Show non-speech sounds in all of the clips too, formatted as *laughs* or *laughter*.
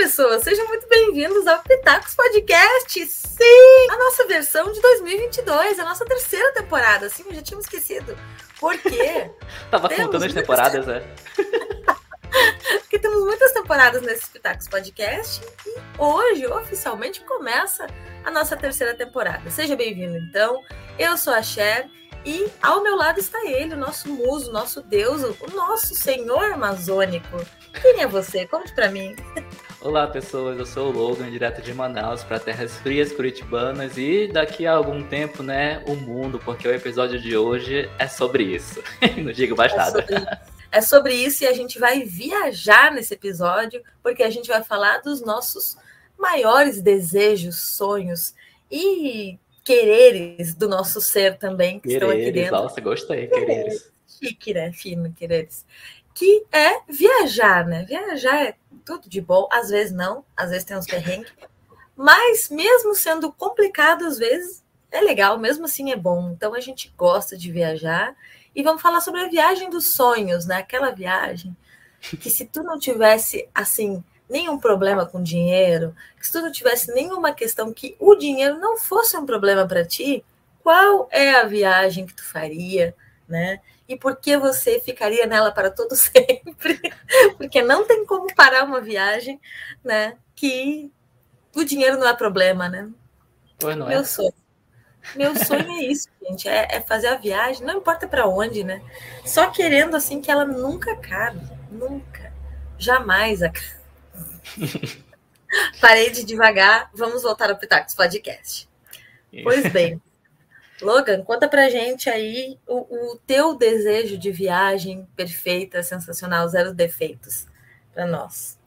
pessoas, sejam muito bem-vindos ao Pitacos Podcast. Sim, a nossa versão de 2022, a nossa terceira temporada. Sim, já tínhamos esquecido. Por quê? *laughs* Tava contando as temporadas, né? *laughs* Porque temos muitas temporadas nesse Pitacos Podcast e hoje, oficialmente, começa a nossa terceira temporada. Seja bem-vindo, então. Eu sou a Cher e ao meu lado está ele, o nosso muso, o nosso deus, o nosso senhor amazônico. Quem é você? Conte para mim. *laughs* Olá, pessoas. Eu sou o Logan, direto de Manaus para terras frias curitibanas e daqui a algum tempo, né, o mundo, porque o episódio de hoje é sobre isso. *laughs* Não digo mais é nada. Sobre é sobre isso e a gente vai viajar nesse episódio, porque a gente vai falar dos nossos maiores desejos, sonhos e quereres do nosso ser também, que quereres, estão aqui dentro. Nossa, gostei, quereres. Chique, né? Fino, quereres. Que é viajar, né? Viajar é tudo de bom, às vezes não, às vezes tem uns perrengues, mas mesmo sendo complicado, às vezes é legal, mesmo assim é bom. Então a gente gosta de viajar e vamos falar sobre a viagem dos sonhos, né? Aquela viagem que se tu não tivesse assim nenhum problema com dinheiro, que se tu não tivesse nenhuma questão que o dinheiro não fosse um problema para ti, qual é a viagem que tu faria, né? E por que você ficaria nela para todo *laughs* sempre? Porque não tem como parar uma viagem, né? Que o dinheiro não é problema, né? Pois não Meu é. sonho. Meu sonho é isso, gente, é, é fazer a viagem, não importa para onde, né? Só querendo assim que ela nunca acabe, nunca, jamais acabe. *laughs* Parei de devagar, vamos voltar ao Pitacos Podcast. Pois bem, Logan, conta pra gente aí o, o teu desejo de viagem perfeita, sensacional, zero defeitos para nós.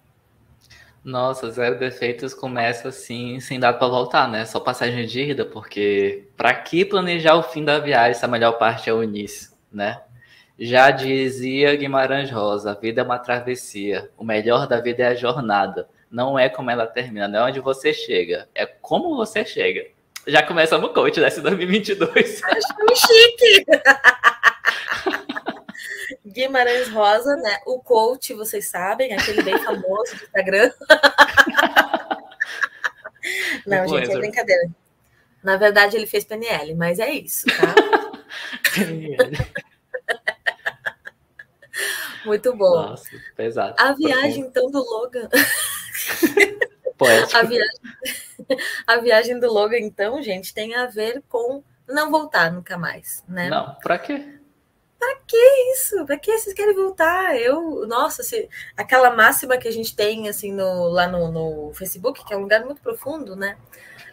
Nossa, zero defeitos começa assim, sem dar para voltar, né? Só passagem de ida, porque para que planejar o fim da viagem se a melhor parte é o início, né? Já dizia Guimarães Rosa, a vida é uma travessia. O melhor da vida é a jornada. Não é como ela termina, não é onde você chega, é como você chega. Já começamos o coach desse 2022. *laughs* Acho chique! *laughs* Guimarães Rosa, né? O coach, vocês sabem, aquele bem famoso do Instagram. *laughs* Não, gente, é brincadeira. Na verdade, ele fez PNL, mas é isso, tá? Muito bom. Nossa, pesado. A viagem, então, do Logan. Poético. A viagem... *laughs* a viagem do Logan, então, gente, tem a ver com não voltar nunca mais, né? Não, pra quê? Pra que isso? Pra que vocês querem voltar? Eu, nossa, se, aquela máxima que a gente tem assim no, lá no, no Facebook, que é um lugar muito profundo, né?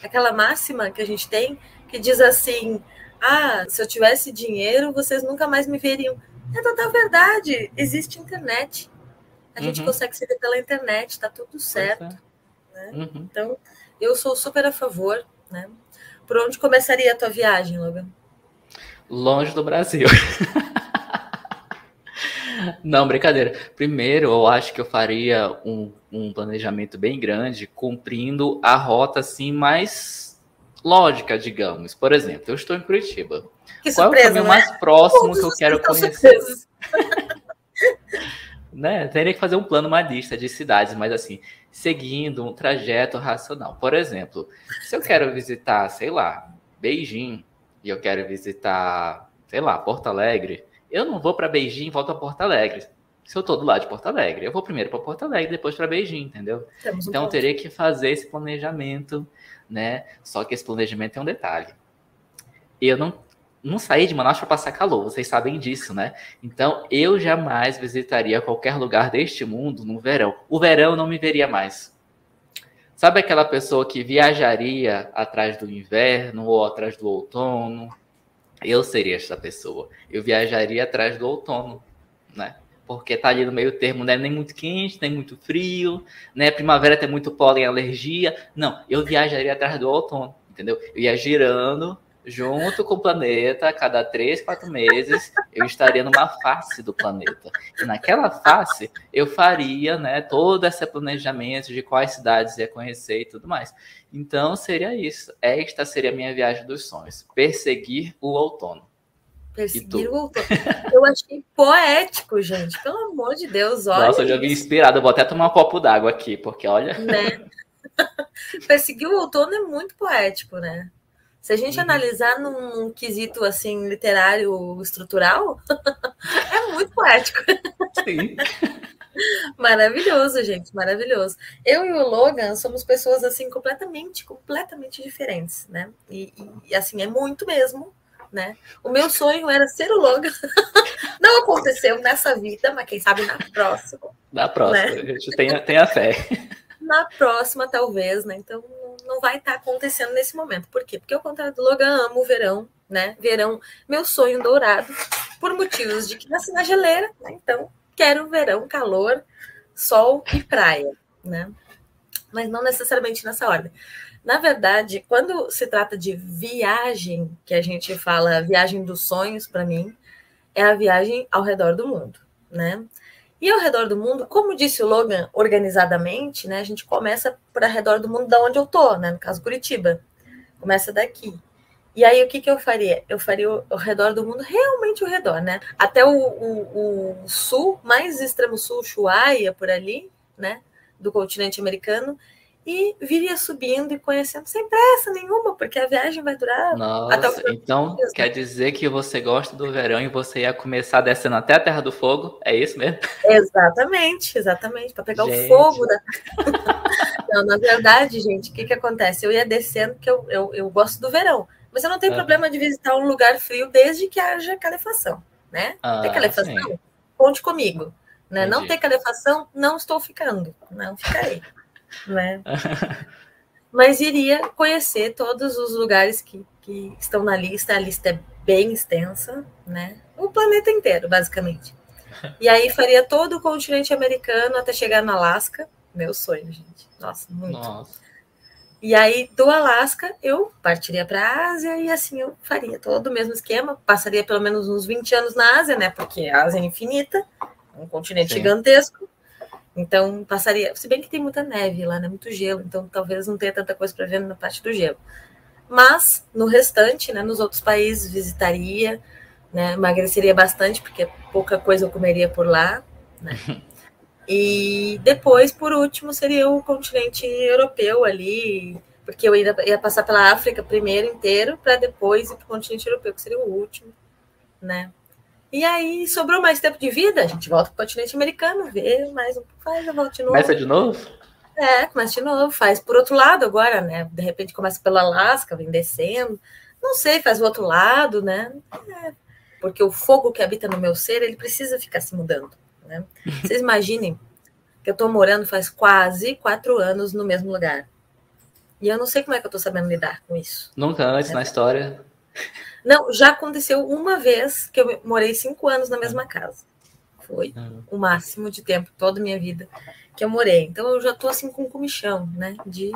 Aquela máxima que a gente tem que diz assim: ah, se eu tivesse dinheiro, vocês nunca mais me veriam. É total verdade. Existe internet. A gente uhum. consegue se ver pela internet, tá tudo certo. Né? Uhum. Então, eu sou super a favor, né? Por onde começaria a tua viagem, Logan? Longe do Brasil. *laughs* Não, brincadeira. Primeiro, eu acho que eu faria um, um, planejamento bem grande, cumprindo a rota assim mais lógica, digamos. Por exemplo, eu estou em Curitiba. Que Qual surpresa, é o caminho né? mais próximo que eu quero conhecer? Né? Teria que fazer um plano, uma lista de cidades, mas assim, seguindo um trajeto racional. Por exemplo, se eu quero visitar, sei lá, Beijing, e eu quero visitar, sei lá, Porto Alegre, eu não vou para Beijing e volto a Porto Alegre. Se eu tô do lado de Porto Alegre, eu vou primeiro para Porto Alegre, depois para Beijing, entendeu? Um então eu teria que fazer esse planejamento, né? Só que esse planejamento tem um detalhe. Eu não não saí de Manaus para passar calor, vocês sabem disso, né? Então eu jamais visitaria qualquer lugar deste mundo no verão. O verão não me veria mais. Sabe aquela pessoa que viajaria atrás do inverno ou atrás do outono? Eu seria essa pessoa. Eu viajaria atrás do outono, né? Porque tá ali no meio termo, não é nem muito quente, nem muito frio, né? Primavera tem muito pólen, alergia. Não, eu viajaria atrás do outono, entendeu? Eu ia girando junto com o planeta, a cada três, quatro meses, eu estaria numa face do planeta. E naquela face, eu faria né, todo esse planejamento de quais cidades ia conhecer e tudo mais. Então, seria isso. Esta seria a minha viagem dos sonhos. Perseguir o outono. Perseguir o outono. Eu achei poético, gente. Pelo amor de Deus, olha. Nossa, eu já vi inspirado. vou até tomar um copo d'água aqui, porque olha. Né? *laughs* Perseguir o outono é muito poético, né? Se a gente uhum. analisar num quesito assim literário estrutural, *laughs* é muito poético. Sim. *laughs* maravilhoso, gente, maravilhoso. Eu e o Logan somos pessoas assim completamente, completamente diferentes, né? E, e assim é muito mesmo, né? O meu sonho era ser o Logan. *laughs* Não aconteceu nessa vida, mas quem sabe na próxima. Na próxima, né? a gente tem, tem a fé. Na próxima, talvez, né? Então não vai estar tá acontecendo nesse momento. Por quê? Porque ao contrário do Logan, amo o verão, né? Verão, meu sonho dourado, por motivos de que nasci na geleira, né? Então, quero verão, calor, sol e praia, né? Mas não necessariamente nessa ordem. Na verdade, quando se trata de viagem, que a gente fala viagem dos sonhos para mim, é a viagem ao redor do mundo, né? E ao redor do mundo, como disse o Logan, organizadamente, né? A gente começa por ao redor do mundo da onde eu tô, né? No caso, Curitiba. Começa daqui. E aí, o que, que eu faria? Eu faria o, ao redor do mundo, realmente ao redor, né? Até o, o, o sul, mais extremo sul, Ushuaia, por ali, né? Do continente americano e viria subindo e conhecendo sem pressa nenhuma, porque a viagem vai durar. Nossa, até o então dias, quer dizer que você gosta do verão e você ia começar descendo até a Terra do Fogo? É isso mesmo? Exatamente, exatamente, para pegar gente. o fogo da. *laughs* não, na verdade, gente, o que, que acontece? Eu ia descendo, porque eu, eu, eu gosto do verão, mas eu não tenho ah. problema de visitar um lugar frio desde que haja calefação, né? Ah, Tem calefação? Sim. Conte comigo. Né? Não ter calefação, não estou ficando, não ficarei né? *laughs* Mas iria conhecer todos os lugares que, que estão na lista. A lista é bem extensa, né? O planeta inteiro, basicamente. E aí faria todo o continente americano até chegar no Alasca. Meu sonho, gente. Nossa, muito. Nossa. E aí, do Alasca, eu partiria para a Ásia e assim eu faria todo o mesmo esquema. Passaria pelo menos uns 20 anos na Ásia, né? Porque a Ásia é infinita, um continente Sim. gigantesco. Então, passaria. Se bem que tem muita neve lá, né? Muito gelo, então talvez não tenha tanta coisa para ver na parte do gelo. Mas no restante, né, nos outros países, visitaria, né, emagreceria bastante, porque pouca coisa eu comeria por lá. Né? *laughs* E depois, por último, seria o continente europeu ali, porque eu ia, ia passar pela África primeiro inteiro, para depois ir para o continente europeu, que seria o último, né? E aí sobrou mais tempo de vida, a gente volta para o continente americano, vê mais um faz a volta de novo. Começa de novo? É, começa de novo, faz por outro lado agora, né? De repente começa pelo Alasca, vem descendo. Não sei, faz o outro lado, né? É, porque o fogo que habita no meu ser, ele precisa ficar se mudando, né? *laughs* Vocês imaginem que eu estou morando faz quase quatro anos no mesmo lugar. E eu não sei como é que eu estou sabendo lidar com isso. Nunca antes é. na história. *laughs* Não, já aconteceu uma vez que eu morei cinco anos na mesma casa. Foi uhum. o máximo de tempo, toda a minha vida, que eu morei. Então eu já tô assim com comichão, né? De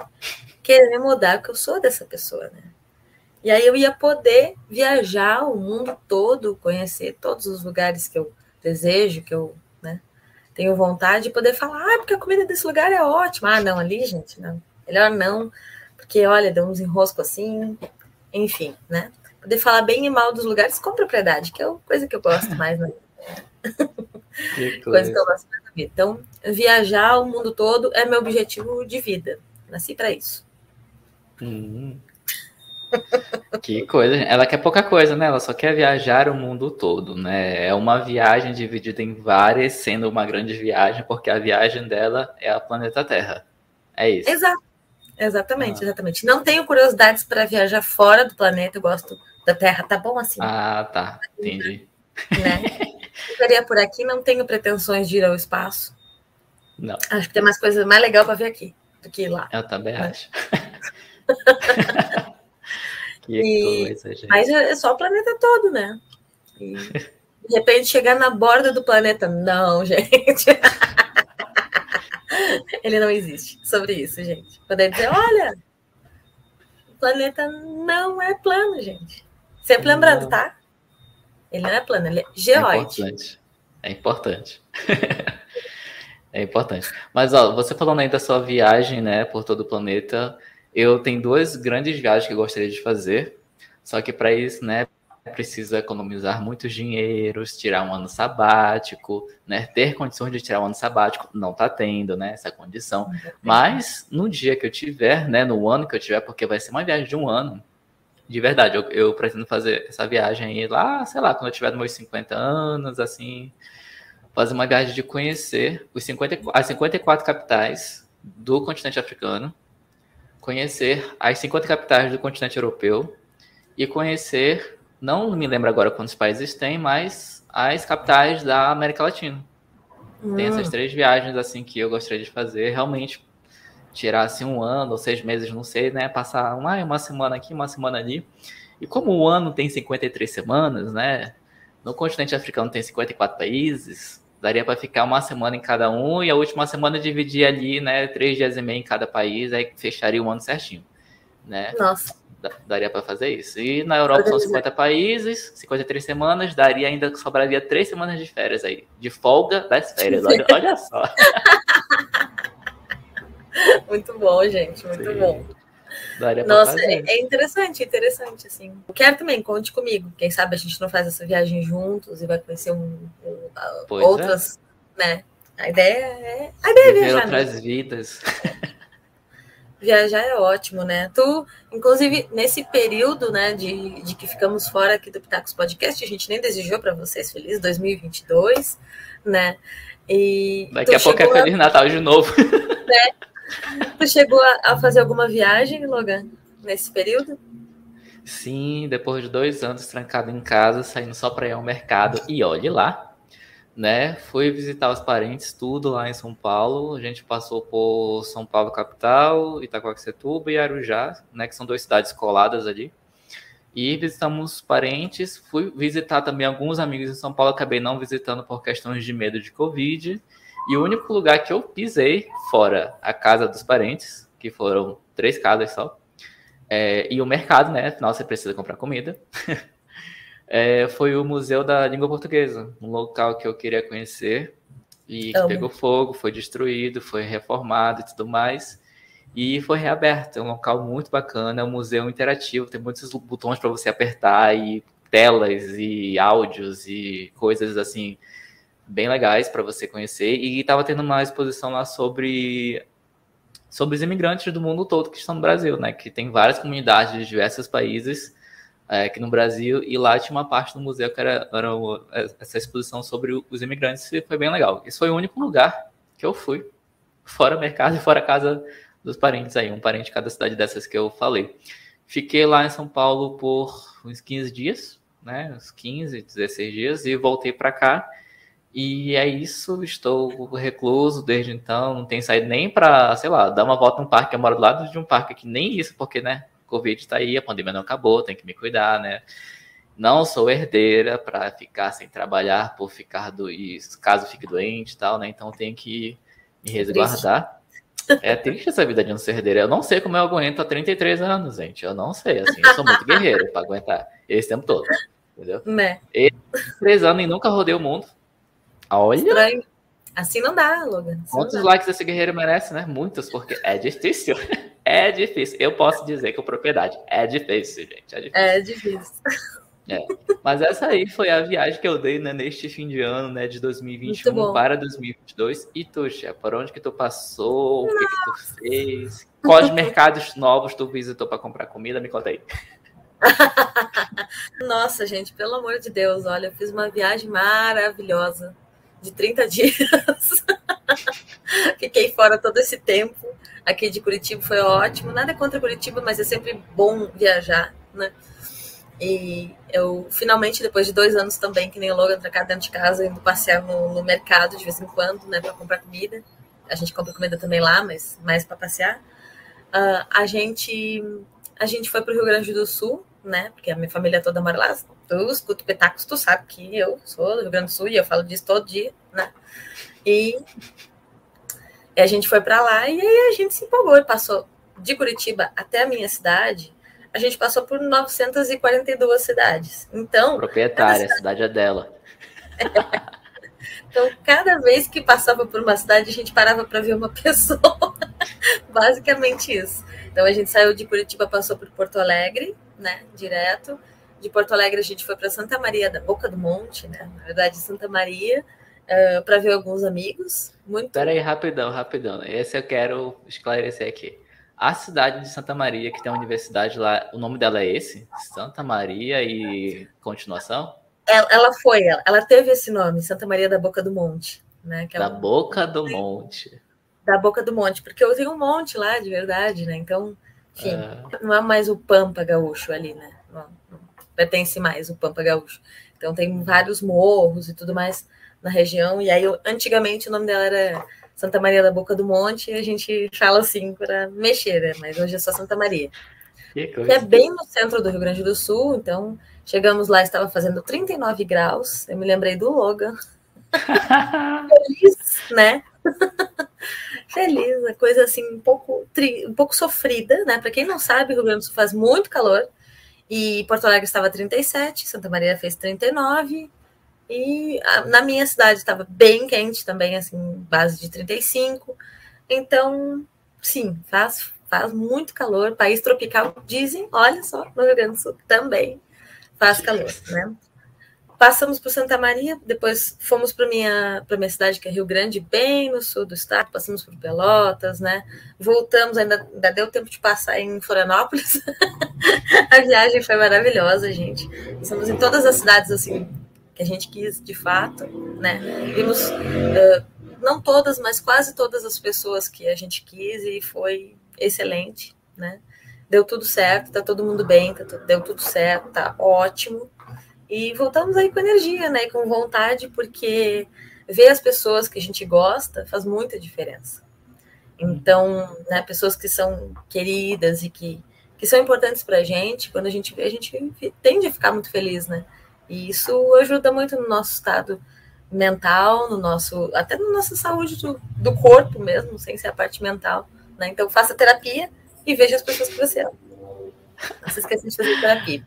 querer mudar, porque eu sou dessa pessoa, né? E aí eu ia poder viajar o mundo todo, conhecer todos os lugares que eu desejo, que eu né, tenho vontade de poder falar, ah, porque a comida desse lugar é ótima. Ah, não, ali, gente, não. Melhor não, porque olha, deu uns enroscos assim, enfim, né? Poder falar bem e mal dos lugares com propriedade, que é a coisa que eu gosto *laughs* mais né? Que coisa que eu gosto mais da vida. Então, viajar o mundo todo é meu objetivo de vida. Nasci para isso. Hum. *laughs* Que coisa. Ela quer pouca coisa, né? Ela só quer viajar o mundo todo, né? É uma viagem dividida em várias, sendo uma grande viagem, porque a viagem dela é a planeta Terra. É isso. Exato. Exatamente, ah. exatamente. Não tenho curiosidades para viajar fora do planeta, eu gosto da Terra, tá bom assim? Ah, tá. Entendi. Né? *laughs* Ficaria por aqui, não tenho pretensões de ir ao espaço. Não. Acho que tem mais coisa mais legal para ver aqui do que lá. Eu também né? acho. *laughs* que e... coisa, gente. Mas é só o planeta todo, né? E de repente chegar na borda do planeta. Não, *laughs* gente. Ele não existe sobre isso, gente. Poder dizer, olha, o planeta não é plano, gente. Sempre lembrando, tá? Ele não é plano, ele é geóide. É importante. É importante. *laughs* é importante. Mas, ó, você falando aí da sua viagem, né, por todo o planeta, eu tenho duas grandes viagens que eu gostaria de fazer. Só que para isso, né, precisa economizar muitos dinheiros, tirar um ano sabático, né? Ter condições de tirar um ano sabático, não está tendo, né? Essa condição. Mas no dia que eu tiver, né? No ano que eu tiver, porque vai ser uma viagem de um ano, de verdade, eu, eu pretendo fazer essa viagem aí lá, sei lá, quando eu tiver nos meus 50 anos, assim, fazer uma viagem de conhecer os 50, as 54 capitais do continente africano, conhecer as 50 capitais do continente europeu e conhecer não me lembro agora quantos países tem, mas as capitais da América Latina. Hum. Tem essas hum. três viagens assim que eu gostaria de fazer, realmente tirar assim um ano ou seis meses, não sei, né? Passar uma, uma semana aqui, uma semana ali. E como o ano tem 53 semanas, né? No continente africano tem 54 países, daria para ficar uma semana em cada um e a última semana dividir ali, né? Três dias e meio em cada país, aí fecharia o ano certinho, né? Nossa daria para fazer isso. E na Europa são 50 países, 53 semanas, daria ainda sobraria três semanas de férias aí, de folga das férias. Olha, *laughs* olha só. *laughs* *laughs* muito bom, gente, muito Sim. bom. Nossa, é, é, interessante, interessante, assim. Quero também, conte comigo. Quem sabe a gente não faz essa viagem juntos e vai conhecer um, um outras, é. né? A ideia é. A ideia é viajar. outras vidas. *laughs* viajar é ótimo, né? Tu, inclusive, nesse período, né, de, de que ficamos fora aqui do Pitacos Podcast, a gente nem desejou para vocês feliz 2022, né? E Daqui a pouco é Feliz. Natal de novo. *laughs* Né? Tu chegou a, fazer alguma viagem, Logan, nesse período? Sim, depois de dois anos trancado em casa, saindo só para ir ao mercado. E olhe lá, né? Fui visitar os parentes, tudo lá em São Paulo. A gente passou por São Paulo capital, Itacoaxetuba e Arujá, né? Que são duas cidades coladas ali. E visitamos parentes. Fui visitar também alguns amigos em São Paulo. Acabei não visitando por questões de medo de Covid. E o único lugar que eu pisei, fora a casa dos parentes, que foram três casas só, é, e o mercado, né? Afinal, você precisa comprar comida. *laughs* é, foi o Museu da Língua Portuguesa, um local que eu queria conhecer e que pegou fogo, foi destruído, foi reformado e tudo mais. E foi reaberto. É um local muito bacana, é um museu interativo, tem muitos botões para você apertar e telas e áudios e coisas assim bem legais para você conhecer. E estava tendo uma exposição lá sobre sobre os imigrantes do mundo todo que estão no Brasil, né? Que tem várias comunidades de diversos países é, aqui no Brasil, e lá tinha uma parte do museu que era, era essa exposição sobre os imigrantes, e foi bem legal. Esse foi o único lugar que eu fui, fora mercado e fora casa dos parentes aí, um parente de cada cidade dessas que eu falei. Fiquei lá em São Paulo por uns 15 dias, né, uns 15, 16 dias, e voltei para cá. E é isso, estou recluso desde então, não tenho saído nem para, sei lá, dar uma volta no parque. Eu moro do lado de um parque aqui, nem isso, porque, né, Covid está aí, a pandemia não acabou, tem que me cuidar, né? Não sou herdeira para ficar sem trabalhar por ficar do caso fique doente e tal, né? Então tenho que me resguardar. É triste essa vida de não ser herdeira. Eu não sei como eu aguento há 33 anos, gente. Eu não sei, assim, eu sou muito guerreiro para aguentar esse tempo todo. Entendeu? Né? E, três anos e nunca rodei o mundo. Olha. Estranho. Assim não dá, Logan. Assim Quantos likes esse guerreiro merece, né? Muitos, porque é difícil. *laughs* É difícil. Eu posso dizer com propriedade. É difícil, gente. É difícil. É difícil. É. Mas essa aí foi a viagem que eu dei né, neste fim de ano, né, de 2021 para 2022. E tu, Chia, por onde que tu passou? Nossa. O que, que tu fez? Quais mercados novos tu visitou para comprar comida? Me conta aí. *laughs* Nossa, gente, pelo amor de Deus, olha, eu fiz uma viagem maravilhosa de 30 *laughs* dias. Fiquei fora todo esse tempo. Aqui de Curitiba foi ótimo. Nada contra Curitiba, mas é sempre bom viajar, né? E eu finalmente, depois de dois anos também, que nem o Logan, cá dentro de casa, indo passear no, no mercado de vez em quando, né, para comprar comida. A gente compra comida também lá, mas mais para passear. Uh, a gente a gente foi para o Rio Grande do Sul, né? Porque a minha família toda mora lá. Tu escuta petacos, tu sabe que eu sou do Rio Grande do Sul e eu falo disso todo dia, né? E e a gente foi para lá e aí a gente se empolgou e passou de Curitiba até a minha cidade. A gente passou por 942 cidades. Então. Proprietária, cidade... a cidade é dela. *laughs* Então, cada vez que passava por uma cidade, a gente parava para ver uma *laughs* pessoa. Basicamente isso. Então, a gente saiu de Curitiba, passou por Porto Alegre, né? Direto. De Porto Alegre, a gente foi para Santa Maria da Boca do Monte, né? Na verdade, Santa Maria, uh, eh, para ver alguns amigos. Muito. Peraí, rapidão, rapidão. Esse eu quero esclarecer aqui. A cidade de Santa Maria, que tem uma universidade lá, o nome dela é esse? Santa Maria e continuação? Ela, ela foi, ela, ela, teve esse nome, Santa Maria da Boca do Monte. Né? É da Boca do Monte. Da Boca do Monte, porque eu tenho um monte lá, de verdade, né? Então, enfim, é. não é mais o Pampa Gaúcho ali, né? Não pertence mais o Pampa Gaúcho. Então tem vários morros e tudo mais na região. E aí, eu, antigamente, o nome dela era Santa Maria da Boca do Monte, e a gente fala assim para mexer, né? Mas hoje é só Santa Maria. Que, que é bem no centro do Rio Grande do Sul, então chegamos lá, estava fazendo 39 graus. Eu me lembrei do Logan. *laughs* Feliz, né? *laughs* Feliz, coisa assim um pouco, tri, um pouco sofrida, né? Para quem não sabe, o Rio Grande do Sul faz muito calor. E Porto Alegre estava 37, Santa Maria fez 39, e na minha cidade estava bem quente também, assim, base de 35. Então, sim, faz, faz muito calor. País tropical, dizem, olha só, no Rio Grande do Sul também faz calor, né? Passamos por Santa Maria, depois fomos para minha para minha cidade que é Rio Grande, bem no sul do estado, passamos por Pelotas, né? Voltamos, ainda, ainda deu tempo de passar em Florianópolis. *laughs* a viagem foi maravilhosa, gente. Estamos em todas as cidades assim que a gente quis de fato, né? Vimos uh, não todas, mas quase todas as pessoas que a gente quis e foi excelente, né? Deu tudo certo, tá todo mundo bem, tá, deu tudo certo, tá ótimo. E voltamos aí com energia, né? Com vontade, porque ver as pessoas que a gente gosta faz muita diferença. Então, né, pessoas que são queridas e que, que são importantes para a gente, quando a gente vê, a gente tende a ficar muito feliz, né? E isso ajuda muito no nosso estado mental, no nosso, até na nossa saúde do, do corpo mesmo, sem ser a parte mental. Né? Então faça terapia e veja as pessoas que você ama. Não se esqueça de fazer terapia.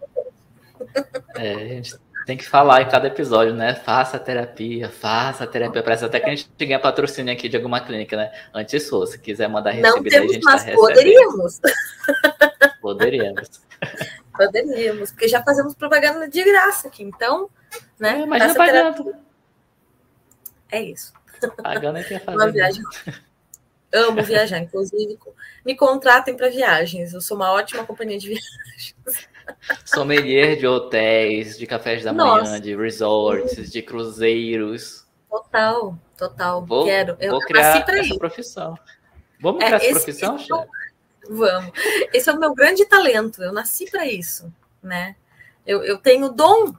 É, a gente tem que falar em cada episódio, né? Faça terapia, faça terapia. Parece até que a gente ganha patrocínio aqui de alguma clínica, né? Antes for, se quiser mandar receber, Não temos, a gente mas tá poderíamos. *laughs* Poderíamos. Poderíamos, porque já fazemos propaganda de graça aqui, então, né? É, imagina pagando. É isso. Pagando é que ia fazer. Uma viagem. Amo viajar, inclusive me contratem para viagens. Eu sou uma ótima companhia de viagens. Sommelier de hotéis, de cafés da Nossa. manhã, de resorts, de cruzeiros. Total, total. Vou, Quero. Eu vou criar essa aí. profissão. Vamos criar é, essa profissão, esse, Vamos. Esse é o meu grande talento. Eu nasci para isso, né? Eu, eu tenho dom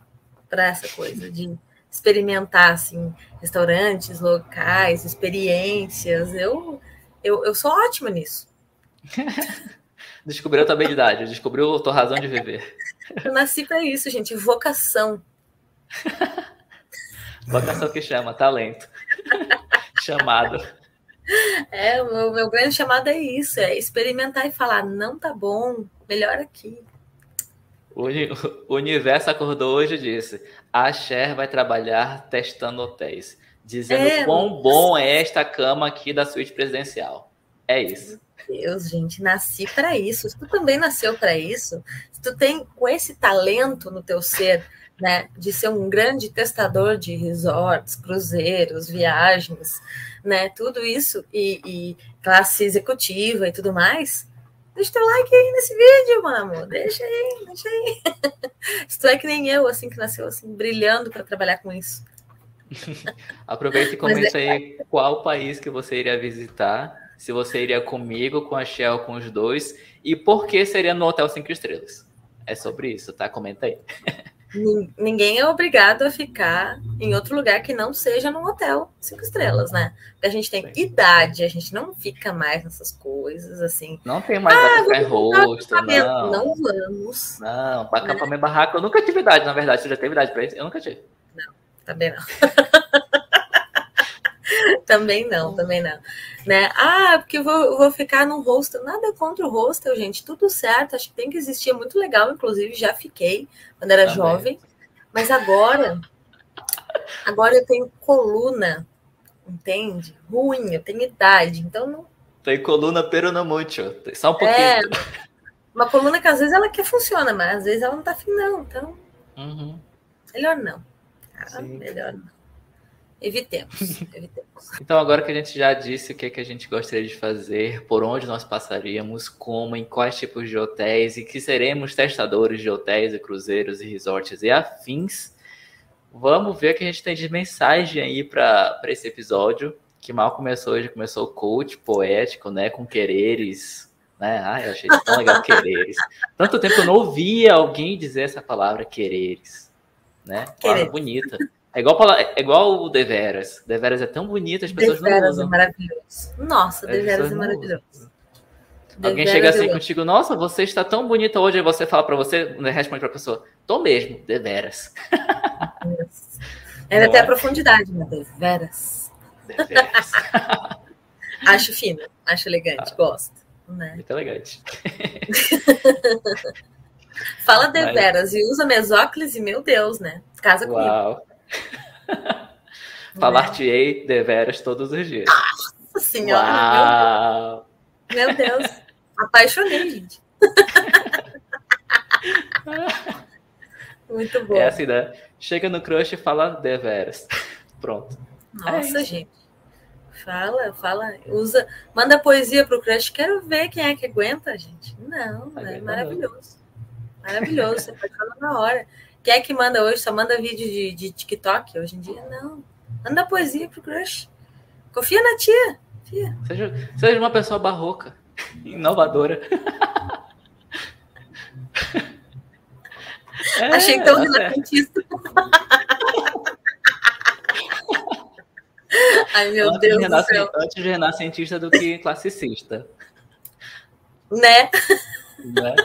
para essa coisa de experimentar assim restaurantes locais, experiências. Eu eu, eu sou ótima nisso. *laughs* Descobriu a tua habilidade, descobriu a tua razão de viver. Eu nasci para isso, gente. Vocação. Vocação que chama, talento. Chamado. É, o meu, meu grande chamado é isso, é experimentar e falar, não tá bom, melhor aqui. O, o universo acordou hoje e disse, a Cher vai trabalhar testando hotéis, dizendo é, quão bom é esta cama aqui da suíte presidencial. É isso. Meu Deus, gente, nasci para isso. Se tu também nasceu para isso, se tu tem com esse talento no teu ser, né, de ser um grande testador de resorts, cruzeiros, viagens, né, tudo isso e, e classe executiva e tudo mais, deixa teu like aí nesse vídeo, mano, deixa aí, deixa aí. *laughs* Se tu é que nem eu, assim, que nasceu assim, brilhando para trabalhar com isso. *laughs* Aproveita e comente é... aí qual país que você iria visitar, se você iria comigo, com a Shell, com os dois, e por que seria no Hotel Cinco Estrelas. É sobre isso, tá? Comenta aí. Ninguém é obrigado a ficar em outro lugar que não seja num hotel cinco estrelas, né? Porque a gente tem Sim. idade, a gente não fica mais nessas coisas assim. Não tem mais ah, café rosto, não. Não vamos. Não, para né? acampamento barraco, eu nunca tive idade, na verdade. Você já teve idade para isso? Eu nunca tive. Não, também não. *laughs* também não, também não. Né? Ah, porque eu vou, vou ficar no hostel. Nada contra o hostel, gente. Tudo certo. Acho que tem que existir. É muito legal, inclusive, já fiquei quando era também. jovem. Mas agora, agora eu tenho coluna, entende? Ruim, eu tenho idade. Então não. Tem coluna pero não muito. Só um pouquinho. É, uma coluna que às vezes ela quer funciona, mas às vezes ela não tá afim, não. Então, Uhum. Melhor não. Ah, melhor não. Evitemos, *laughs* evitemos. Então, agora que a gente já disse o que, é que a gente gostaria de fazer, por onde nós passaríamos, como, em quais tipos de hotéis e que seremos testadores de hotéis e cruzeiros e resorts e afins, vamos ver o que a gente tem de mensagem aí para esse episódio, que mal começou hoje, começou o coach poético, né, com quereres, né? Ai, eu achei tão legal quereres. Tanto tempo eu não ouvia alguém dizer essa palavra quereres, né? Palavra bonita. É igual, é igual o Deveras. Deveras é tão bonito, as pessoas Deveras não usam. é maravilhoso. Nossa, Deveras é maravilhoso. Alguém chega assim contigo, nossa, você está tão bonita hoje, e você fala para você, né, responde para a pessoa, tô mesmo, deveras. Ela até a profundidade, né? Deveras. Deveras. *laughs* acho fino, acho elegante, ah, gosto. Né? Muito elegante. *laughs* Fala deveras Mas... e usa mesóclis e, meu Deus, né? Casa comigo. Uau. *laughs* Falar-te-ei deveras todos os dias. Nossa senhora! Meu Deus. meu Deus. Apaixonei, gente. *laughs* Muito bom. É assim, né? Chega no crush e fala deveras. Pronto. Nossa, é gente. Fala, fala, usa, manda poesia pro crush. Quero ver quem é que aguenta, gente. Não, é, é maravilhoso. Maravilhoso, você pode falar na hora. Quem é que manda hoje? Só manda vídeo de, de TikTok hoje em dia? Não. Manda poesia pro crush. Confia na tia. tia. Seja, seja uma pessoa barroca, *laughs* inovadora. *laughs* É, Achei tão renascentista. *laughs* Ai, meu antes Deus do céu. Antes de renascentista do que classicista. Né? Né?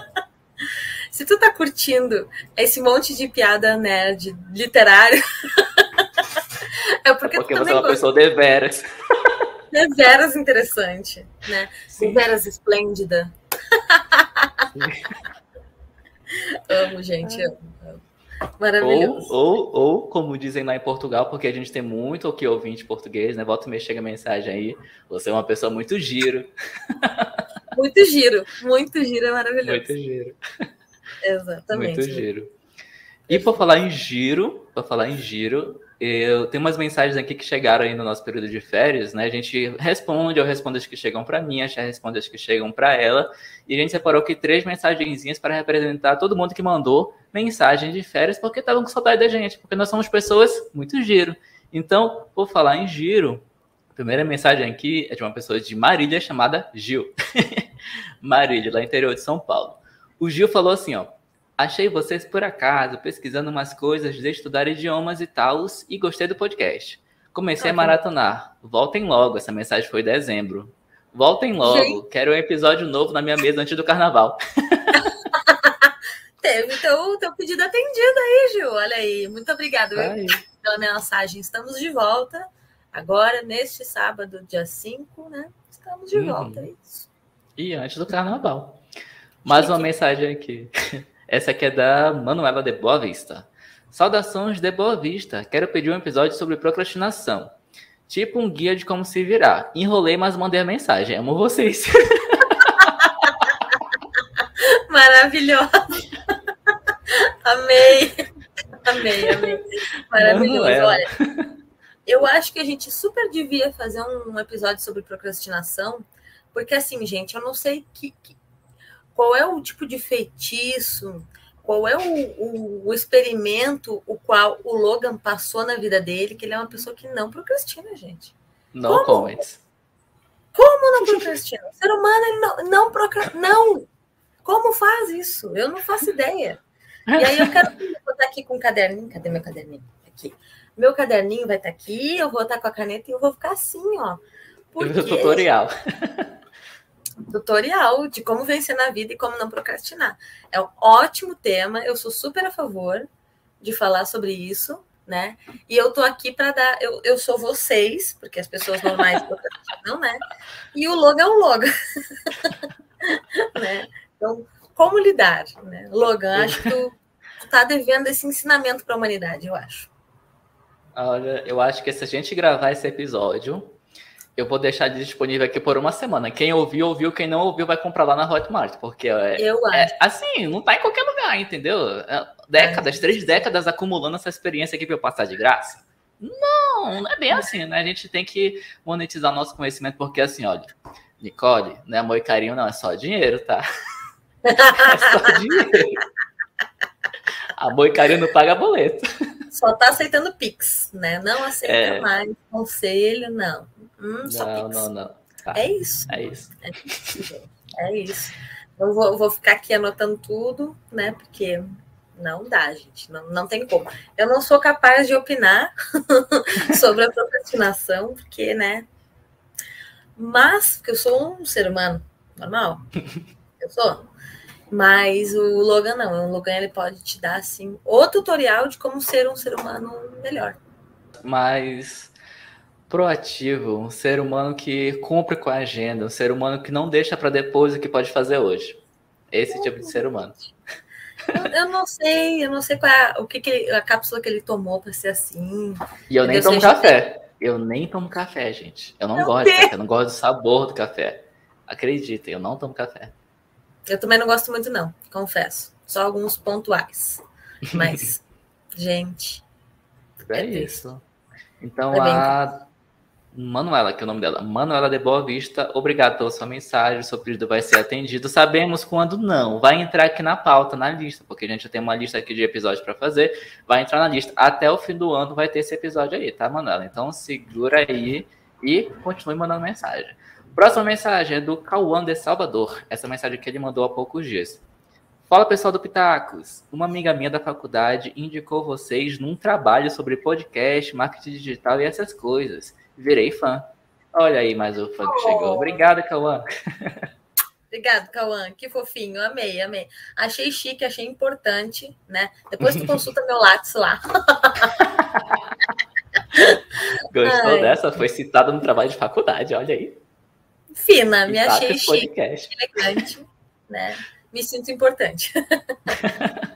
Se tu tá curtindo esse monte de piada nerd literário, *laughs* é porque, é porque você é uma pessoa deveras. Deveras interessante, né? Sim. Deveras esplêndida. *laughs* amo, gente, amo. Maravilhoso. Ou, ou, ou, como dizem lá em Portugal, porque a gente tem muito o que ouvinte português, né? Volta e meia chega a mensagem aí. Você é uma pessoa muito giro. Muito giro, muito giro, é maravilhoso. Muito giro. Exatamente. Muito giro. E por falar em giro, para falar em giro, eu tenho umas mensagens aqui que chegaram aí no nosso período de férias, né? A gente responde, eu respondo as que chegam para mim, a gente responde as que chegam para ela, e a gente separou aqui três mensagenzinhas para representar todo mundo que mandou mensagem de férias, porque estavam com saudade da gente, porque nós somos pessoas muito giro. Então, por falar em giro, a primeira mensagem aqui é de uma pessoa de Marília chamada Gil. *laughs* Marília, lá interior de São Paulo. O Gil falou assim, ó. Achei vocês por acaso, pesquisando umas coisas de estudar idiomas e tal, e gostei do podcast. Comecei a maratonar. Voltem logo, essa mensagem foi em dezembro. Voltem logo, Gente. quero um episódio novo na minha mesa antes do carnaval. *laughs* Teve teu, teu pedido atendido aí, Gil. Olha aí. Muito obrigada pela mensagem. Estamos de volta agora, neste sábado, dia 5, né? Estamos de uhum. volta, é isso. E antes do carnaval. Mais uma mensagem aqui. *laughs* Essa aqui é da Manuela de Boa Vista. Saudações de Boa Vista. Quero pedir um episódio sobre procrastinação. Tipo um guia de como se virar. Enrolei, mas mandei a mensagem. Amo vocês. *laughs* Maravilhosa. *laughs* amei. Amei, amei. Maravilhoso. Manuela. Olha, eu acho que a gente super devia fazer um episódio sobre procrastinação, porque assim, gente, eu não sei que, que qual é o tipo de feitiço, qual é o, o, o, experimento o qual o Logan passou na vida dele, que ele é uma pessoa que não procrastina, gente. Não comments. Como não procrastina? O ser humano ele não, não procrastina. Não! Como faz isso? Eu não faço ideia. E aí eu quero botar aqui com um caderninho. Cadê meu caderninho? Aqui. Meu caderninho vai estar aqui, eu vou estar com a caneta e eu vou ficar assim, ó. Porque... Tutorial tutorial de como vencer na vida e como não procrastinar. É um ótimo tema, eu sou super a favor de falar sobre isso, né? E eu tô aqui para dar, eu, eu sou vocês, porque as pessoas normais *laughs* procrastinam, né? E o logo é o logo. *laughs* né? Então, como lidar, né? Logan, acho que tu, tu tá devendo esse ensinamento para a humanidade, eu acho. Olha, eu acho que se a gente gravar esse episódio eu vou deixar disponível aqui por uma semana. Quem ouviu, ouviu. Quem não ouviu, vai comprar lá na Hotmart. Porque é, é assim, não tá em qualquer lugar, entendeu? É, décadas, três décadas acumulando essa experiência aqui para eu passar de graça. Não, não é bem assim, né? A gente tem que monetizar nosso conhecimento, porque assim, olha, Nicole, não é amor e carinho, não, é só dinheiro, tá? *laughs* É só dinheiro. Amor e carinho não paga boleto. Só tá aceitando Pix, né? Não aceita é... mais conselho, não. Hum, não, não, não. Tá. É isso. É isso. É isso. É isso. Eu vou, vou ficar aqui anotando tudo, né? Porque não dá, gente. Não, não tem como. Eu não sou capaz de opinar *laughs* sobre a procrastinação, porque, né? Mas, porque eu sou um ser humano normal. Eu sou. Mas o Logan não. O Logan ele pode te dar, assim, o tutorial de como ser um ser humano melhor. Mas proativo, um ser humano que cumpre com a agenda, um ser humano que não deixa para depois o que pode fazer hoje. Esse tipo de ser humano. Eu, eu não sei, eu não sei qual é o que, que a cápsula que ele tomou para ser assim. E eu nem tomo café. Eu nem tomo café, gente. Eu não Meu gosto Deus. de café, eu não gosto do sabor do café. Acreditem, eu não tomo café. Eu também não gosto muito, não, confesso. Só alguns pontuais. *laughs* Mas, gente. É, é isso. Então, é a Manuela, que é o nome dela, Manuela de Boa Vista, obrigado pela sua mensagem, o seu pedido vai ser atendido. Sabemos quando não, vai entrar aqui na pauta, na lista, porque a gente já tem uma lista aqui de episódios para fazer, vai entrar na lista. Até o fim do ano vai ter esse episódio aí, tá, Manuela? Então segura aí e continue mandando mensagem. Próxima mensagem é do Cauã de Salvador, essa mensagem que ele mandou há poucos dias. Fala pessoal do Pitacos, uma amiga minha da faculdade indicou vocês num trabalho sobre podcast, marketing digital e essas coisas virei fã. Olha aí mais o fã que oh. chegou. Obrigado, Cauã. Obrigado, Cauã. Que fofinho. Amei, amei. Achei chique, achei importante, né? Depois tu consulta meu Lattes lá. *laughs* Gostou Ai. dessa? Foi citada no trabalho de faculdade, olha aí. Fina, me achei chique, podcast. elegante, né? Me sinto importante. *laughs*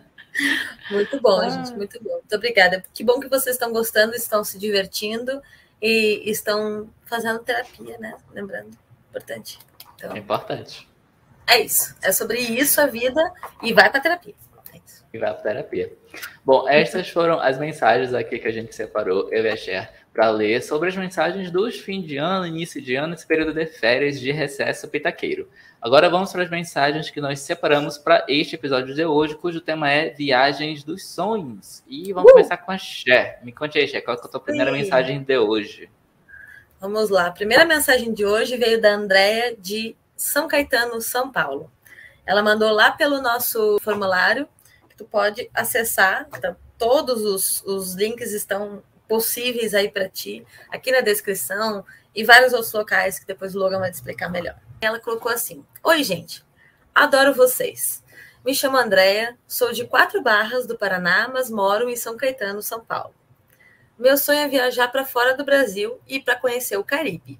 muito bom, ah. gente, muito bom. Muito obrigada. Que bom que vocês estão gostando, estão se divertindo e estão fazendo terapia, né? Lembrando, importante. Então, é importante. É isso. É sobre isso a vida e vai para terapia. É isso. E vai para terapia. Bom, estas foram as mensagens aqui que a gente separou, eu e a Cher, para ler sobre as mensagens dos fim de ano, início de ano, esse período de férias de recesso pitaqueiro. Agora vamos para as mensagens que nós separamos para este episódio de hoje, cujo tema é Viagens dos Sonhos. E vamos uh! começar com a Cher. Me conte aí, Cher, qual é a tua primeira Sim. mensagem de hoje? Vamos lá. A primeira mensagem de hoje veio da Andréia de São Caetano, São Paulo. Ela mandou lá pelo nosso formulário, que tu pode acessar. Então, todos os, os links estão possíveis aí para ti, aqui na descrição, e vários outros locais que depois o Logan vai te explicar melhor. Ela colocou assim: Oi, gente, adoro vocês. Me chamo Andréia, sou de Quatro Barras do Paraná, mas moro em São Caetano, São Paulo. Meu sonho é viajar para fora do Brasil e para conhecer o Caribe.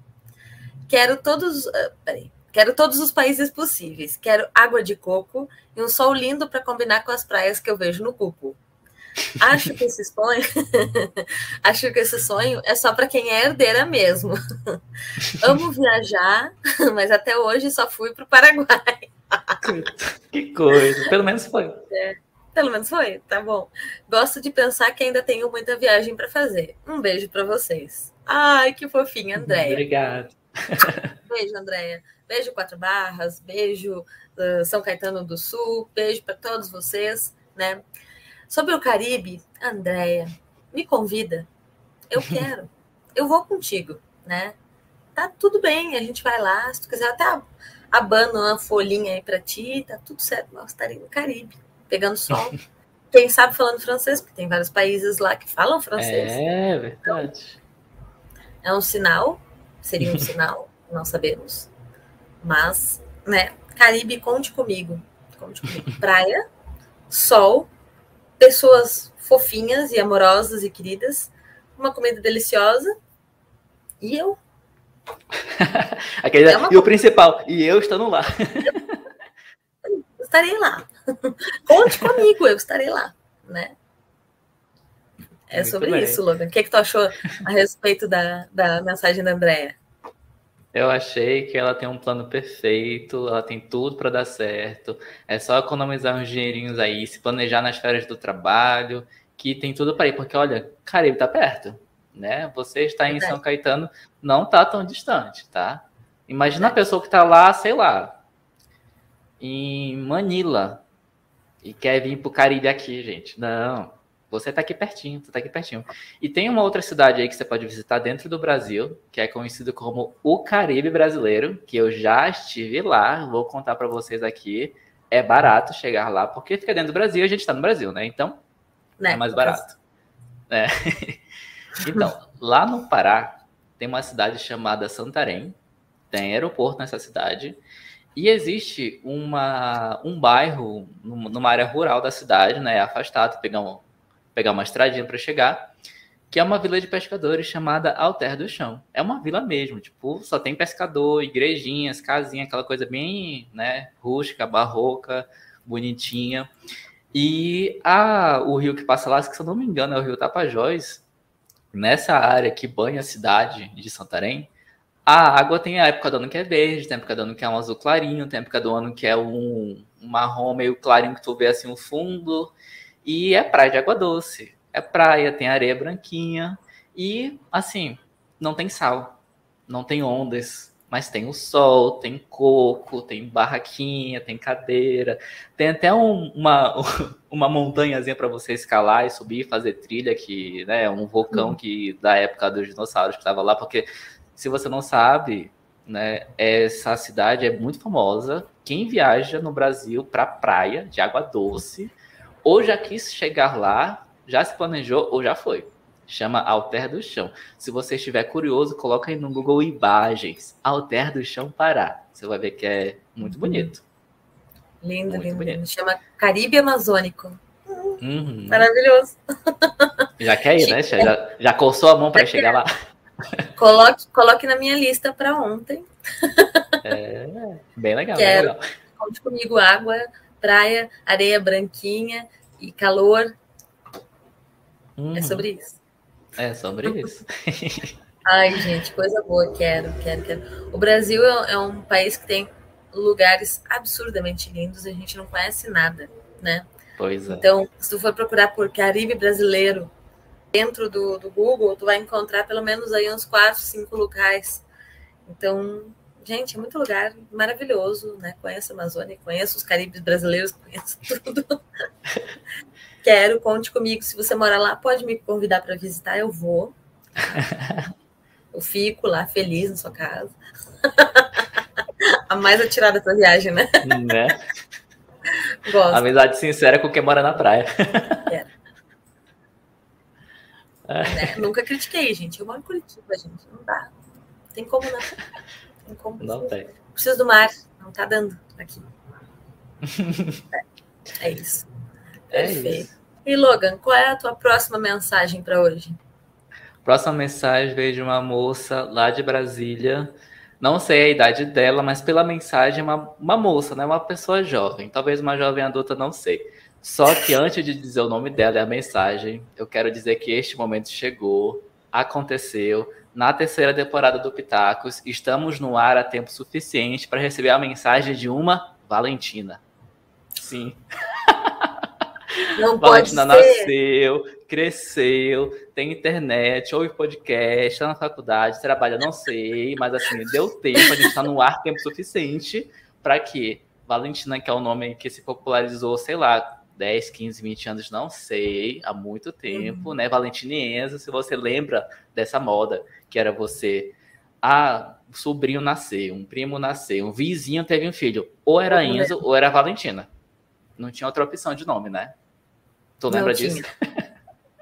Quero todos, uh, peraí, quero todos os países possíveis. Quero água de coco e um sol lindo para combinar com as praias que eu vejo no Cuco. Acho que esse sonho, *laughs* acho que esse sonho é só para quem é herdeira mesmo. *laughs* Amo viajar, *laughs* mas até hoje só fui para o Paraguai. que coisa, pelo menos foi. É, pelo menos foi, tá bom. Gosto de pensar que ainda tenho muita viagem para fazer. Um beijo para vocês. Ai, que fofinha, Andréia. Obrigado. Beijo, Andréia. Beijo Quatro Barras, beijo uh, São Caetano do Sul, beijo para todos vocês, né? Sobre o Caribe, Andréia, me convida. Eu *laughs* quero. Eu vou contigo, né? Tá tudo bem, a gente vai lá. Se tu quiser, até abano uma folhinha aí para ti, tá tudo certo. Nós estaremos no Caribe, pegando sol. *laughs* Quem sabe falando francês, porque tem vários países lá que falam francês. É verdade. Então, é um sinal, seria um *laughs* sinal, não sabemos. Mas, né, Caribe, conte comigo. Conte comigo. Praia, sol, pessoas fofinhas e amorosas e queridas, uma comida deliciosa e eu. *laughs* Aquele, é e o principal, e eu estando lá. Eu estarei lá. Conte comigo, eu estarei lá, né? É Muito sobre bem. isso, Logan. O que, é que tu achou a respeito da, da mensagem da Andrea? Eu achei que ela tem um plano perfeito, ela tem tudo para dar certo. É só economizar uns dinheirinhos aí, se planejar nas férias do trabalho, que tem tudo para ir, porque olha, Caribe tá perto, né? Você está em São Caetano, não tá tão distante, tá? Imagina a pessoa que tá lá, sei lá, em Manila e quer vir pro Caribe aqui, gente. Não, você está aqui pertinho, você tá aqui pertinho. E tem uma outra cidade aí que você pode visitar dentro do Brasil, que é conhecido como o Caribe brasileiro, que eu já estive lá, vou contar para vocês aqui. É barato chegar lá, porque fica dentro do Brasil, a gente está no Brasil, né? Então, né? é mais barato. É. *laughs* então, lá no Pará, tem uma cidade chamada Santarém, tem aeroporto nessa cidade, e existe uma, um bairro numa área rural da cidade, né, afastado, pegar um, pegar uma estradinha para chegar, que é uma vila de pescadores chamada Alter do Chão. É uma vila mesmo, tipo, só tem pescador, igrejinhas, casinha, aquela coisa bem, né, rústica, barroca, bonitinha. E a, o rio que passa lá, se eu não me engano, é o rio Tapajós, nessa área que banha a cidade de Santarém, a água tem a época do ano que é verde, tem a época do ano que é um azul clarinho, tem a época do ano que é um, um marrom meio clarinho que tu vê assim o fundo, e é praia de água doce. É praia, tem areia branquinha. E, assim, não tem sal. Não tem ondas. Mas tem o sol, tem coco, tem barraquinha, tem cadeira. Tem até um, uma, *laughs* uma montanhazinha para você escalar e subir, fazer trilha, que né, é um vulcão que da época dos dinossauros que estava lá. Porque, se você não sabe, né, essa cidade é muito famosa. Quem viaja no Brasil para praia de água doce ou já quis chegar lá, já se planejou ou já foi. Chama Alter do Chão. Se você estiver curioso, coloca aí no Google Imagens. Alter do Chão Pará. Você vai ver que é muito uhum. bonito. Lindo, muito lindo, bonito. lindo. Chama Caribe Amazônico. Uhum. Maravilhoso. *laughs* Já quer ir, né? Já, já coçou a mão para chegar lá. *laughs* Coloque, coloque na minha lista para ontem. *laughs* É, bem legal. Quero. Bem legal. Conte comigo água, praia, areia branquinha e calor. Uhum. É sobre isso. É sobre isso. *laughs* Ai, gente, coisa boa, quero, quero, quero. O Brasil é, é um país que tem lugares absurdamente lindos e a gente não conhece nada, né? Pois é. Então, se tu for procurar por Caribe brasileiro dentro do, do Google, tu vai encontrar pelo menos aí uns quatro, cinco locais. Então, Gente, é muito lugar maravilhoso, né? Conheço a Amazônia, conheço os Caribes brasileiros, conheço *laughs* tudo. Quero, conte comigo. Se você mora lá, pode me convidar para visitar, eu vou. *laughs* Eu fico lá feliz na sua casa. *laughs* a mais atirada da viagem, né? Né? Gosto. Amizade sincera com quem mora na praia. Quero. É. Né? Nunca critiquei, gente. Eu moro em Curitiba, gente. Não dá. Não. Tem como. Não tem. Preciso do mar. Não tá dando aqui. é, *laughs* é isso. É Perfeito. Isso. E Logan, qual é a tua próxima mensagem para hoje? Próxima mensagem veio de uma moça lá de Brasília. Não sei a idade dela, mas pela mensagem, uma, uma moça, né? Uma pessoa jovem. Talvez uma jovem adulta, não sei. Só que antes de dizer o nome dela e a mensagem, eu quero dizer que este momento chegou, aconteceu na terceira temporada do Pitacos. Estamos no ar a tempo suficiente para receber a mensagem de uma Valentina. Sim. Não *laughs* Valentina nasceu, cresceu, tem internet, ouve podcast, está na faculdade, trabalha, não sei, mas assim, deu tempo, a gente está no ar tempo suficiente para que Valentina, que é o nome que se popularizou, sei lá, 10, 15, 20 anos, não sei, há muito tempo, uhum. né? Valentina e Enzo, se você lembra dessa moda, que era você, ah, um sobrinho nasceu, um primo nasceu, um vizinho teve um filho, ou era Enzo ou era Valentina. Não tinha outra opção de nome, né? Tu lembra disso?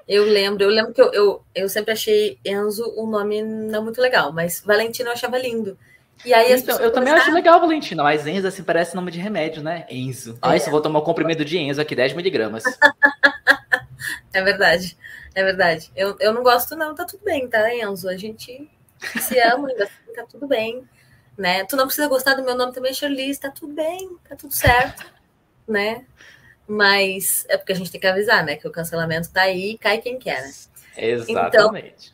Eu lembro, eu lembro que eu, eu, eu sempre achei Enzo um nome não muito legal, mas Valentina eu achava lindo. E aí então, eu também acho legal, Valentina, mas Enzo assim parece nome de remédio, né? Enzo. É. Ah, isso vou tomar um comprimido de Enzo aqui, 10 miligramas. *laughs* é verdade, é verdade. Eu, eu não gosto, não, tá tudo bem, tá, Enzo? A gente se ama, ainda assim, tá tudo bem. Né? Tu não precisa gostar do meu nome também, Charlize, tá tudo bem, tá tudo certo, né? Mas é porque a gente tem que avisar, né? Que o cancelamento tá aí, cai quem quer, né? Exatamente.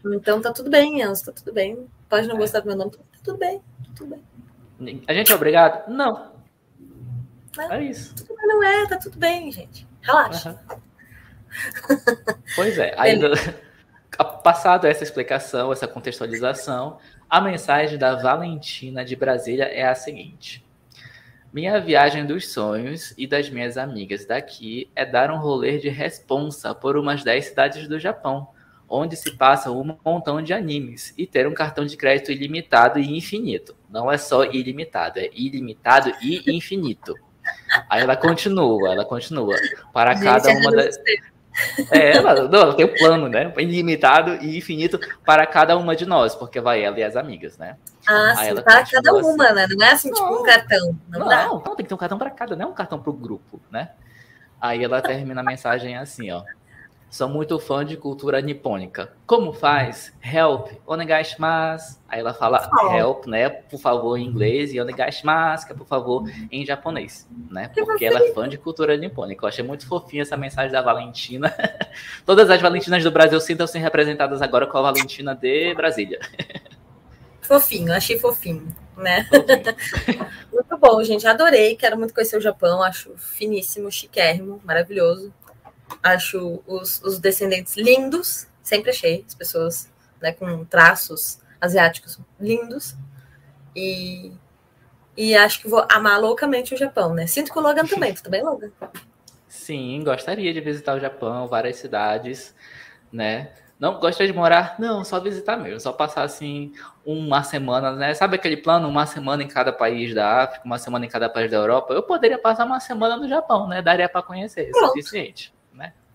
Então, Então tá tudo bem, Enzo, tá tudo bem. Pode não é. gostar do meu nome, tudo bem, tudo bem. A gente é obrigado? Não. Não, é isso. Não é, tá tudo bem, gente. Relaxa. Uhum. Pois é, ainda *laughs* passado essa explicação, essa contextualização, a mensagem da Valentina de Brasília é a seguinte: Minha viagem dos sonhos e das minhas amigas daqui é dar um rolê de responsa por umas 10 cidades do Japão, onde se passa um montão de animes e ter um cartão de crédito ilimitado e infinito. Não é só ilimitado, é ilimitado e infinito. Aí ela continua, ela continua. Para cada uma das. É, ela, não, ela tem um plano, né? Ilimitado e infinito para cada uma de nós, porque vai ela e as amigas, né? Ah, Aí sim, para cada uma, assim, né? Não é assim, não, tipo um cartão. Não, não, não, tem que ter um cartão para cada, não é um cartão para o grupo, né? Aí ela termina a mensagem assim, ó. Sou muito fã de cultura nipônica. Como faz? Help, onegaishimasu. Aí ela fala help, né? Por favor, em inglês, e onegaishimasu, que é por favor, em japonês, né? Porque ela é fã de cultura nipônica. Eu achei muito fofinha essa mensagem da Valentina. *laughs* Todas as Valentinas do Brasil sintam-se representadas agora com a Valentina de Brasília. *laughs* Fofinho, achei fofinho, né? Fofinho. *laughs* muito bom, gente. Adorei. Quero muito conhecer o Japão. Acho finíssimo, chiquérrimo, maravilhoso. Acho os, os descendentes lindos, sempre achei as pessoas né, com traços asiáticos lindos. E, e acho que vou amar loucamente o Japão, né? Sinto que o Logan também, tu também, Logan? Sim, gostaria de visitar o Japão, várias cidades, né? Não gostaria de morar, não, só visitar mesmo, só passar assim uma semana, né? Sabe aquele plano, uma semana em cada país da África, uma semana em cada país da Europa? Eu poderia passar uma semana no Japão, né? Daria para conhecer, é suficiente.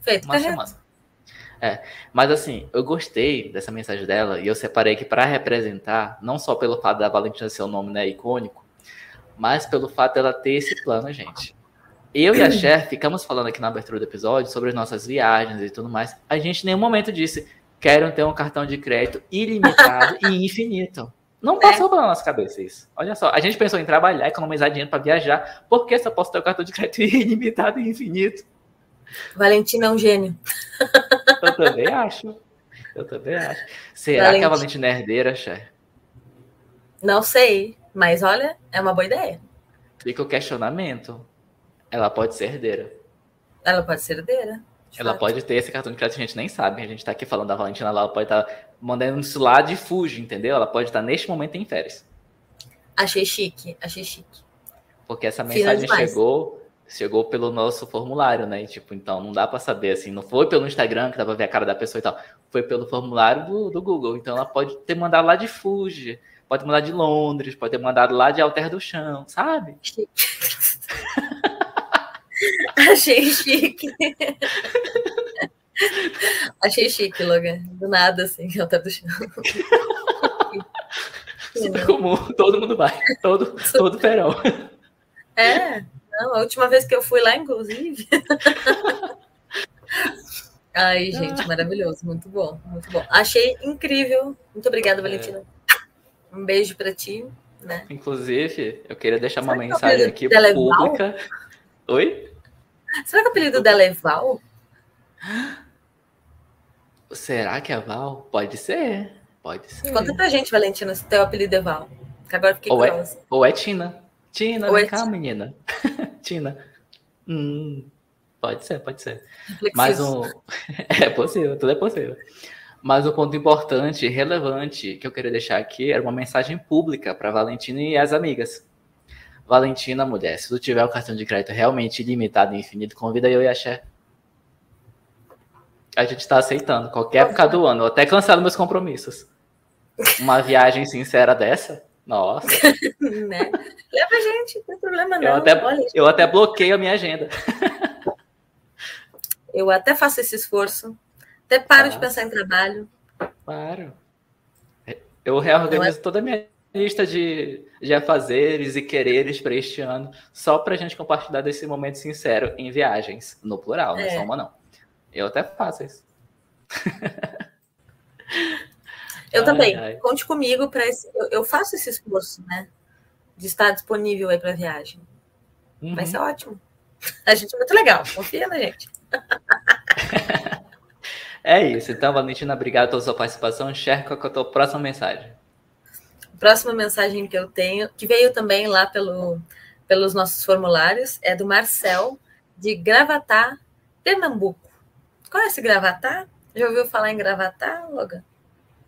Feito, uma correto. semana. É, mas assim, eu gostei dessa mensagem dela e eu separei aqui para representar, não só pelo fato da Valentina ser um nome né, icônico, mas pelo fato dela ter esse plano, gente. Eu e a Cher ficamos falando aqui na abertura do episódio sobre as nossas viagens e tudo mais. A gente em nenhum momento disse, quero ter um cartão de crédito ilimitado e infinito. Não passou é. pela nossa cabeça isso. Olha só, a gente pensou em trabalhar, economizar dinheiro para viajar, porque só posso ter um cartão de crédito *laughs* ilimitado e infinito. Valentina é um gênio. Eu também acho. Eu também acho. Será Valentina. que a Valentina é herdeira, Cher? Não sei, mas olha, é uma boa ideia. Fica o questionamento. Ela pode ser herdeira. Ela pode ser herdeira. Ela fato. pode ter esse cartão de crédito, a gente nem sabe. A gente tá aqui falando da Valentina lá, ela pode estar tá mandando isso lá de fuge, entendeu? Ela pode estar tá neste momento em férias. Achei chique, achei chique. Porque essa mensagem chegou chegou pelo nosso formulário, né? E, tipo, então não dá para saber assim, não foi pelo Instagram que dá para ver a cara da pessoa e tal, foi pelo formulário do, do Google. Então ela pode ter mandado lá de Fuji, pode mandar de Londres, pode ter mandado lá de Alter do Chão, sabe? *laughs* Achei chique. Achei chique, Logan. Do nada, assim, Alter do Chão. Super comum, todo mundo vai, todo, todo *laughs* verão. É, não, a última vez que eu fui lá, inclusive. *laughs* Ai, gente, maravilhoso, muito bom, muito bom. Achei incrível. Muito obrigada, é. Valentina. É. Um beijo para ti. Né? Inclusive, eu queria deixar Será uma é mensagem aqui pública. Oi? Será que o apelido dela é Val? Será que é Val? Pode ser. Pode ser. Conta pra gente, Valentina, se teu apelido é Val. Que agora fiquei ou curiosa. É, ou é Tina. Tina, ou vem é cá, Tina. menina. Tina. Hum, pode ser, pode ser. Mas um. *laughs* É possível, tudo é possível. Mas um ponto importante, relevante, que eu queria deixar aqui era uma mensagem pública para Valentina e as amigas. Valentina, mulher, se tu tiver o cartão de crédito realmente ilimitado e infinito, convida eu e a Cher. A gente está aceitando qualquer época do ano. Até cancelo meus compromissos. Uma viagem sincera dessa, nossa. *laughs* né? Leva a gente, não tem problema não. Eu até, Olha, eu até bloqueio a minha agenda. *laughs* eu até faço esse esforço. Até paro de pensar em trabalho. Claro. Eu reorganizo é... toda a minha lista de, de afazeres e quereres para este ano, só para a gente compartilhar desse momento sincero em viagens, no plural, não é só uma não. Eu até faço isso. *laughs* Eu ai, também. Ai. Conte comigo para eu, eu, faço esse esforço, né? De estar disponível aí para viagem. Uhum. Vai ser ótimo. A gente é muito legal. Confia na gente. É isso. Então, Valentina, obrigado pela sua participação. Share qual é a tua próxima mensagem. Próxima mensagem que eu tenho, que veio também lá pelo, pelos nossos formulários, é do Marcel, de Gravatá, Pernambuco. Conhece Gravatá? Já ouviu falar em Gravatá, Logan?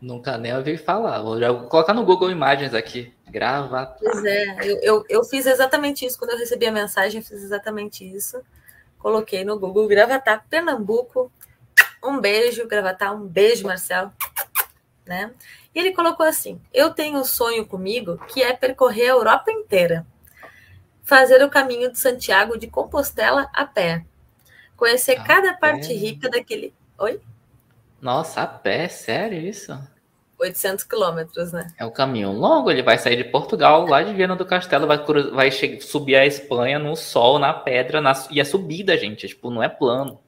Nunca nem ouvi falar. Vou, colocar no Google Imagens aqui. Gravatá. Pois é, eu, eu, eu, fiz exatamente isso. Quando eu recebi a mensagem, eu fiz exatamente isso. Coloquei no Google Gravatá, Pernambuco. Um beijo, Gravatá. Um beijo, Marcel. Né? E ele colocou assim: Eu tenho um sonho comigo que é percorrer a Europa inteira, fazer o caminho de Santiago de Compostela a pé, conhecer a cada pé. parte rica daquele. Oi? Nossa, a pé, sério isso? 800 quilômetros, né? É um caminho longo, ele vai sair de Portugal, lá de Viana do Castelo, vai, vai subir a Espanha no sol, na pedra, na, e é subida, gente, tipo, não é plano.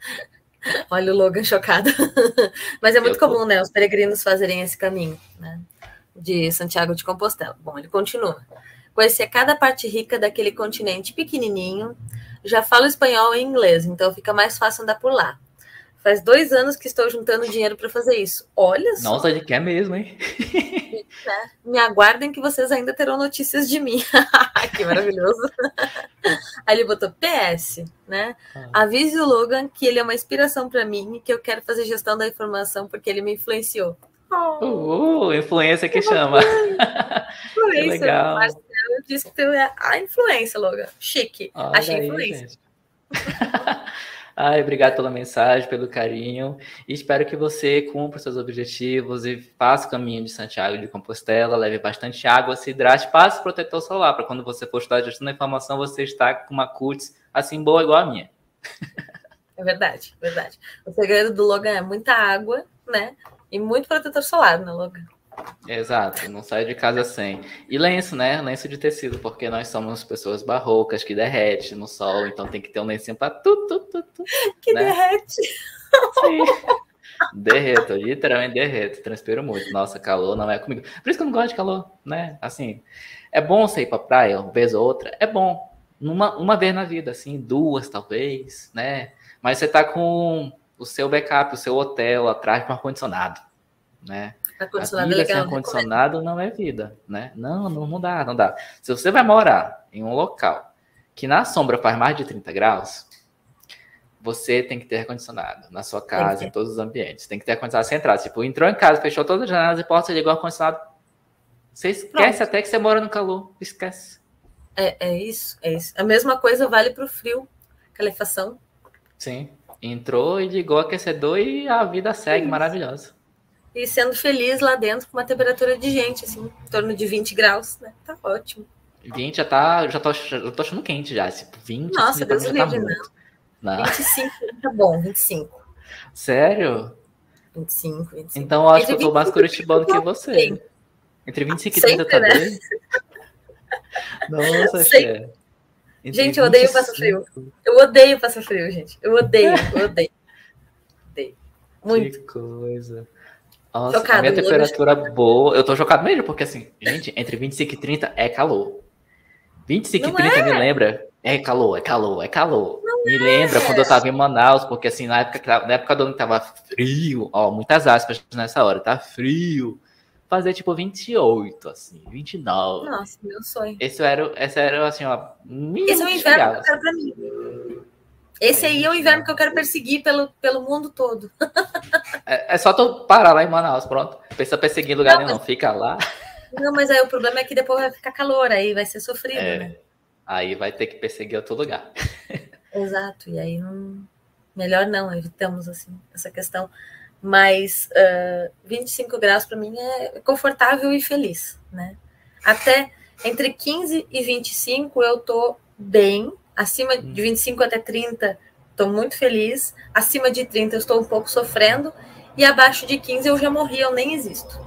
*laughs* Olha o Logan chocado. *laughs* Mas é muito tô... comum, né, os peregrinos fazerem esse caminho, né, de Santiago de Compostela. Bom, ele continua. Conhecer cada parte rica daquele continente pequenininho, já falo espanhol e inglês, então fica mais fácil andar por lá. Faz dois anos que estou juntando dinheiro para fazer isso. Olha só. Nossa, ele quer mesmo, hein? *laughs* É, me aguardem que vocês ainda terão notícias de mim. *laughs* que maravilhoso. *laughs* Aí ele botou PS, né? Ah. Avise o Logan que ele é uma inspiração para mim e que eu quero fazer gestão da informação porque ele me influenciou. Oh. Uh, influência que, que chama. Influência. legal. Marcelo disse que tu é a influência, Logan. Chique. Olha Achei aí, influência. *laughs* Ai, obrigado pela mensagem, pelo carinho. E espero que você cumpra seus objetivos e faça o caminho de Santiago de Compostela, leve bastante água, se hidrate, passe protetor solar, para quando você for estudar gestão da informação, você está com uma cutis assim boa igual a minha. *laughs* É verdade, verdade. O segredo do Logan é muita água, né? E muito protetor solar, né, Logan? Exato, não sai de casa sem. E lenço, né? Lenço de tecido, porque nós somos pessoas barrocas que derrete no sol, então tem que ter um lencinho para tu, tu, tu, tu, Que né? derrete. Sim. Derreto, literalmente derreto, transpiro muito. Nossa, calor não é comigo. Por isso que eu não gosto de calor, né? Assim, é bom você ir pra praia uma vez ou outra, é bom. Uma, uma vez na vida, assim, duas talvez, né? Mas você tá com o seu backup, o seu hotel atrás com ar-condicionado, né? Vida sem ar-condicionado não é vida, né? Não, não, não dá, não dá. Se você vai morar em um local que na sombra faz mais de 30 graus, você tem que ter ar-condicionado na sua casa, em todos os ambientes. Tem que ter ar-condicionado centrado. Tipo, entrou em casa, fechou todas as janelas e portas, ligou o ar-condicionado. Você esquece Pronto. até que você mora no calor. Esquece. É, é isso, é isso. A mesma coisa vale para o frio, calefação. Sim. Entrou e ligou o aquecedor e a vida segue maravilhosa e sendo feliz lá dentro com uma temperatura de gente, assim, em torno de 20 graus, né? Tá ótimo. 20 já tá, já tô, já tô achando quente já, tipo, 20. Nossa, assim, Deus tá livre, não. não. 25 tá bom, 25. Sério? 25, 25. Então eu acho Entre que eu tô mais curitibano que você. Bem. Entre 25 e 30 tá né? bem? Nossa, Che. Gente, eu odeio passar frio. Eu odeio passar frio, gente. Eu odeio, eu odeio. *laughs* odeio. Muito. Que coisa. Nossa, chocado, a minha temperatura boa. Eu tô chocado mesmo, porque assim, gente, entre 25 e 30 é calor. 25 não e 30 é. me lembra. É calor, é calor, é calor. Não me é. lembra quando eu tava em Manaus, porque assim, na época, na época do ano tava frio, ó, muitas aspas nessa hora, tá frio. Fazer tipo 28, assim, 29. Nossa, meu sonho. Esse era, esse era assim, ó. Esse é o inverno que eu quero pra mim. Esse aí é o inverno que eu quero perseguir pelo, pelo mundo todo. *laughs* é, é, só tu parar lá em Manaus, pronto. Pensa perseguir lugar não, nenhum, mas... fica lá. Não, mas aí o problema é que depois vai ficar calor, aí vai ser sofrido, é, né? Aí vai ter que perseguir outro lugar. *laughs* Exato, e aí não. Melhor não, evitamos assim essa questão. Mas uh, 25 graus para mim é confortável e feliz, né? Até entre 15 e 25 eu tô bem, Acima de 25 até 30, estou muito feliz. Acima de 30, eu estou um pouco sofrendo. E abaixo de 15, eu já morri, eu nem existo.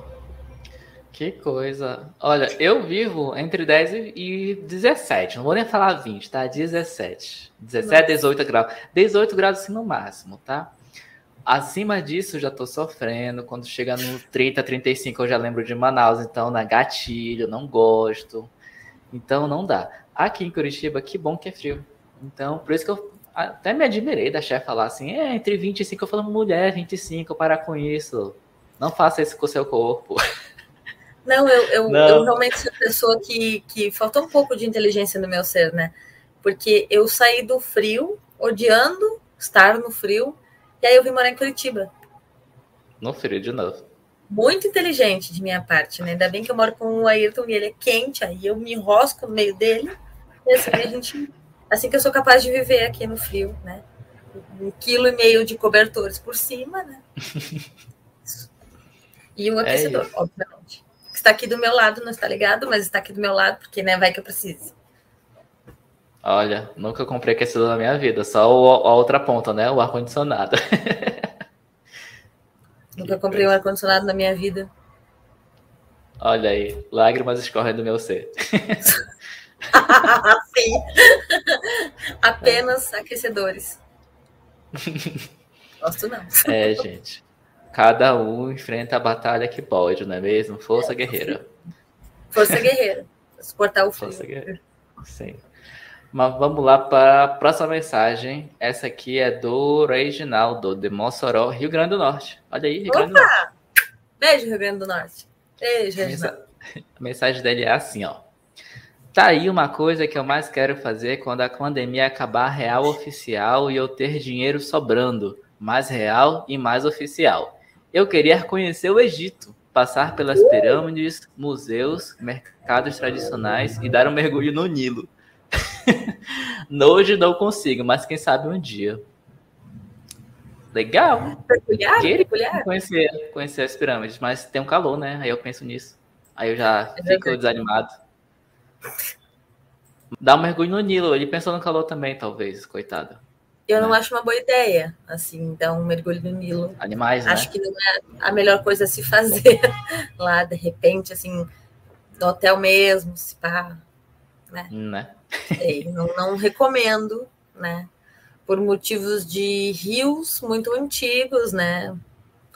Que coisa. Olha, eu vivo entre 10 e 17. Não vou nem falar 20, tá? 17. 17, Nossa. 18 graus. 18 graus assim no máximo, tá? Acima disso, já tô sofrendo. Quando chega no 30, 35, eu já lembro de Manaus. Então, na gatilho, não gosto. Então, não dá. Aqui em Curitiba, que bom que é frio. Então, por isso que eu até me admirei da chefe falar assim, é, entre 25, eu falo, mulher, 25, parar com isso. Não faça isso com o seu corpo. *laughs* Não, eu, eu, Não. eu realmente sou pessoa que, que faltou um pouco de inteligência no meu ser, né? Porque eu saí do frio, odiando estar no frio, e aí eu vim morar em Curitiba. No frio de novo. Muito inteligente de minha parte, né? Ainda bem que eu moro com o Ayrton e ele é quente, aí eu me enrosco no meio dele, e assim a gente. Assim que eu sou capaz de viver aqui no frio, né? Um quilo e meio de cobertores por cima, né? *laughs* E um é aquecedor, é obviamente. Está aqui do meu lado, não está ligado, mas está aqui do meu lado, porque né, vai que eu precise. Olha, nunca comprei aquecedor na minha vida, só o, a outra ponta, né? O ar-condicionado. *laughs* nunca comprei um ar-condicionado na minha vida. Olha aí, lágrimas escorrem do meu ser. *laughs* *laughs* Sim. Apenas aquecedores. *laughs* Gosto não. É, gente. Cada um enfrenta a batalha que pode, não é mesmo? Força guerreira. Força guerreira. Suportar o frio. Força guerreira. Sim. Mas vamos lá para a próxima mensagem. Essa aqui é do Reginaldo, de Mossoró, Rio Grande do Norte. Olha aí, Rio Opa! Grande do Norte. Beijo, Rio Grande do Norte. Beijo, Reginaldo. *laughs* A mensagem dele é assim, ó. Tá aí uma coisa que eu mais quero fazer quando a pandemia acabar real oficial e eu ter dinheiro sobrando, mais real e mais oficial. Eu queria conhecer o Egito, passar pelas pirâmides, museus, mercados tradicionais e dar um mergulho no Nilo. *laughs* Hoje não consigo, mas quem sabe um dia. Legal. Peculiar, peculiar. Conhecer, conhecer as pirâmides, mas tem um calor, né? Aí eu penso nisso. Aí eu já é fico desanimado. Dá um mergulho no Nilo. Ele pensou no calor também, talvez, coitado. Eu não né? acho uma boa ideia, assim, dar um mergulho no Nilo. Animais, Acho né? que não é a melhor coisa a se fazer *laughs* lá, de repente, assim, no hotel mesmo, se pá, né? né? *laughs* Não, não recomendo, né? Por motivos de rios muito antigos, né?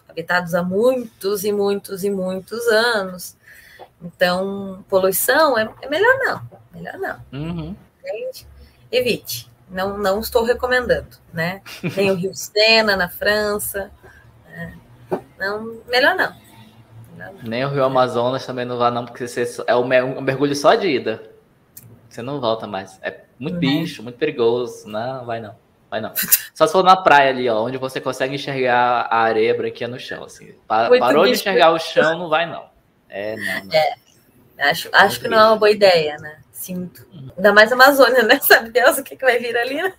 Habitados há muitos e muitos e muitos anos. Então, poluição é, é melhor não. Melhor não. Uhum. Entende? Evite. Não, não estou recomendando, né? Tem o Rio Sena na França. Né? Não, melhor não. melhor não. Nem o Rio Amazonas também não vá, não, porque você é um mergulho só de ida. Você não volta mais. É muito uhum. bicho, muito perigoso. Não, vai não. Vai não. Só se for na praia ali, ó, onde você consegue enxergar a areia branquinha no chão. Assim. parou de enxergar o chão, não vai, não. É, não, não. É. Acho, acho que não é uma boa ideia, né? Sinto. Ainda mais Amazônia, né? *laughs* Sabe Deus o que, que vai vir ali, né?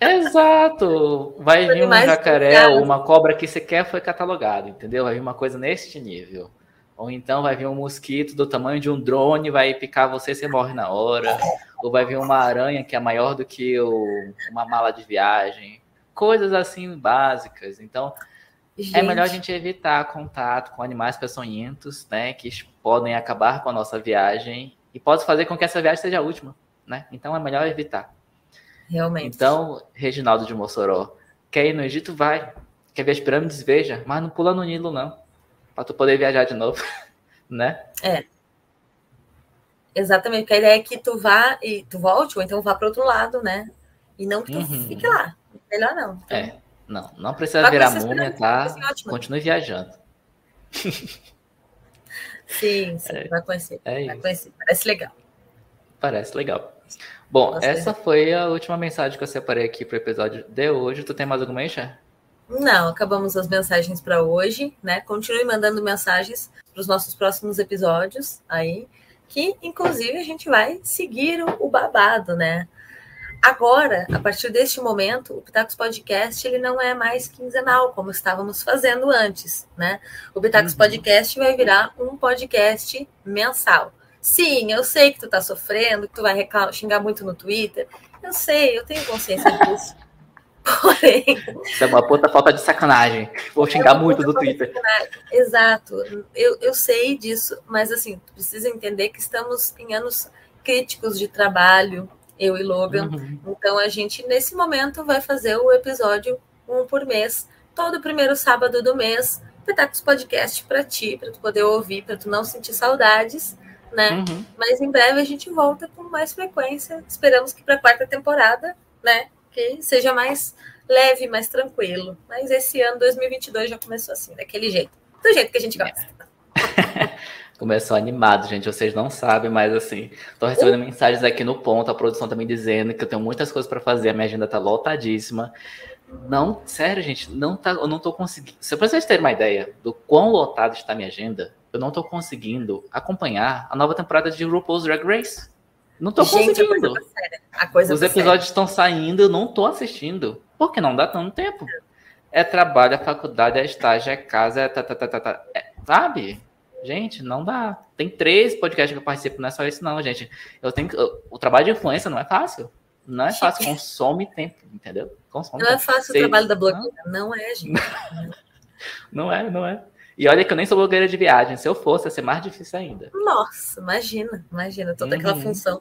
Exato. Vai vir um jacaré ou uma cobra que sequer foi catalogado, entendeu? Vai vir uma coisa neste nível. Ou então vai vir um mosquito do tamanho de um drone, vai picar você e você morre na hora. Ou vai vir uma aranha que é maior do que o, uma mala de viagem. Coisas assim básicas. Então, gente. é melhor a gente evitar contato com animais peçonhentos, né? Que podem acabar com a nossa viagem e pode fazer com que essa viagem seja a última, né? Então é melhor evitar. Realmente. Então, Reginaldo de Mossoró, quer ir no Egito? Vai. Quer ver as pirâmides? Veja. Mas não pula no Nilo, não. Para tu poder viajar de novo, *laughs* né? É. Exatamente, porque a ideia é que tu vá e tu volte, ou então vá para outro lado, né? E não que tu uhum. fique lá. Melhor não. Então, é, não, não precisa virar múmia, tá? Continue viajando. Sim, sim, é, vai conhecer. É vai conhecer. Parece legal. Parece legal. Bom, essa foi a última mensagem que eu separei aqui para o episódio de hoje. Tu tem mais alguma Xé? Não, acabamos as mensagens para hoje, né? Continue mandando mensagens para os nossos próximos episódios aí, que inclusive a gente vai seguir o babado, né? Agora, a partir deste momento, o Pitacos Podcast ele não é mais quinzenal, como estávamos fazendo antes, né? O Pitacos uhum. Podcast vai virar um podcast mensal. Sim, eu sei que tu tá sofrendo, que tu vai xingar muito no Twitter. Eu sei, eu tenho consciência *laughs* disso. Porém. Isso é uma puta falta de sacanagem. Vou xingar é muito no Twitter. Exato. Eu, eu sei disso, mas assim, tu precisa entender que estamos em anos críticos de trabalho, eu e Logan. Uhum. Então a gente, nesse momento, vai fazer o episódio um por mês, todo primeiro sábado do mês, Petacos Podcast para ti, para tu poder ouvir, para tu não sentir saudades, né? Uhum. Mas em breve a gente volta com mais frequência. Esperamos que para a quarta temporada, né? que seja mais leve, mais tranquilo. Mas esse ano, 2022, já começou assim, daquele jeito. Do jeito que a gente gosta. *laughs* Começou animado, gente. Vocês não sabem, mas assim, tô recebendo uh. mensagens aqui no ponto, a produção também dizendo que eu tenho muitas coisas para fazer, a minha agenda tá lotadíssima. Não, sério, gente, não tá, eu não tô conseguindo. Se vocês terem uma ideia do quão lotado está a minha agenda, eu não tô conseguindo acompanhar a nova temporada de RuPaul's Drag Race. Não tô gente, conseguindo. A coisa Os episódios estão saindo, eu não tô assistindo. Porque não dá tanto tempo. É trabalho, é faculdade, é estágio, é casa, é, tá, tá, tá, tá, tá. É, sabe? Gente, não dá. Tem três podcasts que eu participo, não é só isso, não, gente. Eu tenho o trabalho de influência não é fácil. Não é fácil, *laughs* consome tempo, entendeu? Consome não é tempo. é fácil Você... o trabalho da blogueira, não, não é, gente. *laughs* não é, não é. E olha que eu nem sou blogueira de viagem. Se eu fosse, ia ser mais difícil ainda. Nossa, imagina, imagina, toda uhum. aquela função.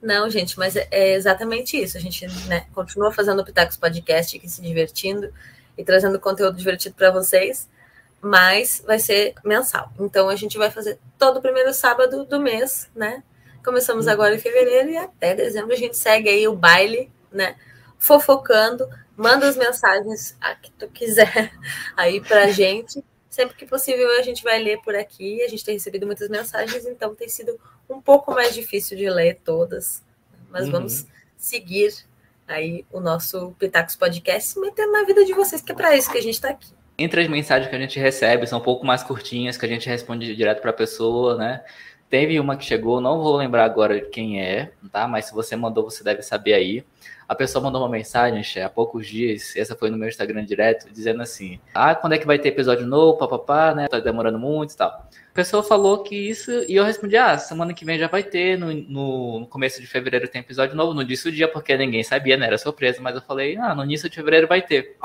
Não, gente, mas é, é exatamente isso. A gente né, continua fazendo o Pitacos Podcast aqui, se divertindo e trazendo conteúdo divertido para vocês mas vai ser mensal. Então a gente vai fazer todo o primeiro sábado do mês, né? Começamos uhum. agora em fevereiro e até dezembro a gente segue aí o baile, né? Fofocando, manda as mensagens a que tu quiser *laughs* aí pra gente. Sempre que possível a gente vai ler por aqui. A gente tem recebido muitas mensagens, então tem sido um pouco mais difícil de ler todas. Mas uhum. vamos seguir aí o nosso Pitacos Podcast, metendo na vida de vocês, que é para isso que a gente está aqui. Entre as mensagens que a gente recebe, são um pouco mais curtinhas, que a gente responde direto para a pessoa, né? Teve uma que chegou, não vou lembrar agora quem é, tá? Mas se você mandou, você deve saber aí. A pessoa mandou uma mensagem, Xé, há poucos dias, essa foi no meu Instagram direto, dizendo assim: Ah, quando é que vai ter episódio novo, papapá, né? Tá demorando muito e tal. A pessoa falou que isso, e eu respondi: Ah, semana que vem já vai ter, no, no, começo de fevereiro tem episódio novo. Não disse o dia porque ninguém sabia, né? Era surpresa, mas eu falei: Ah, no início de fevereiro vai ter.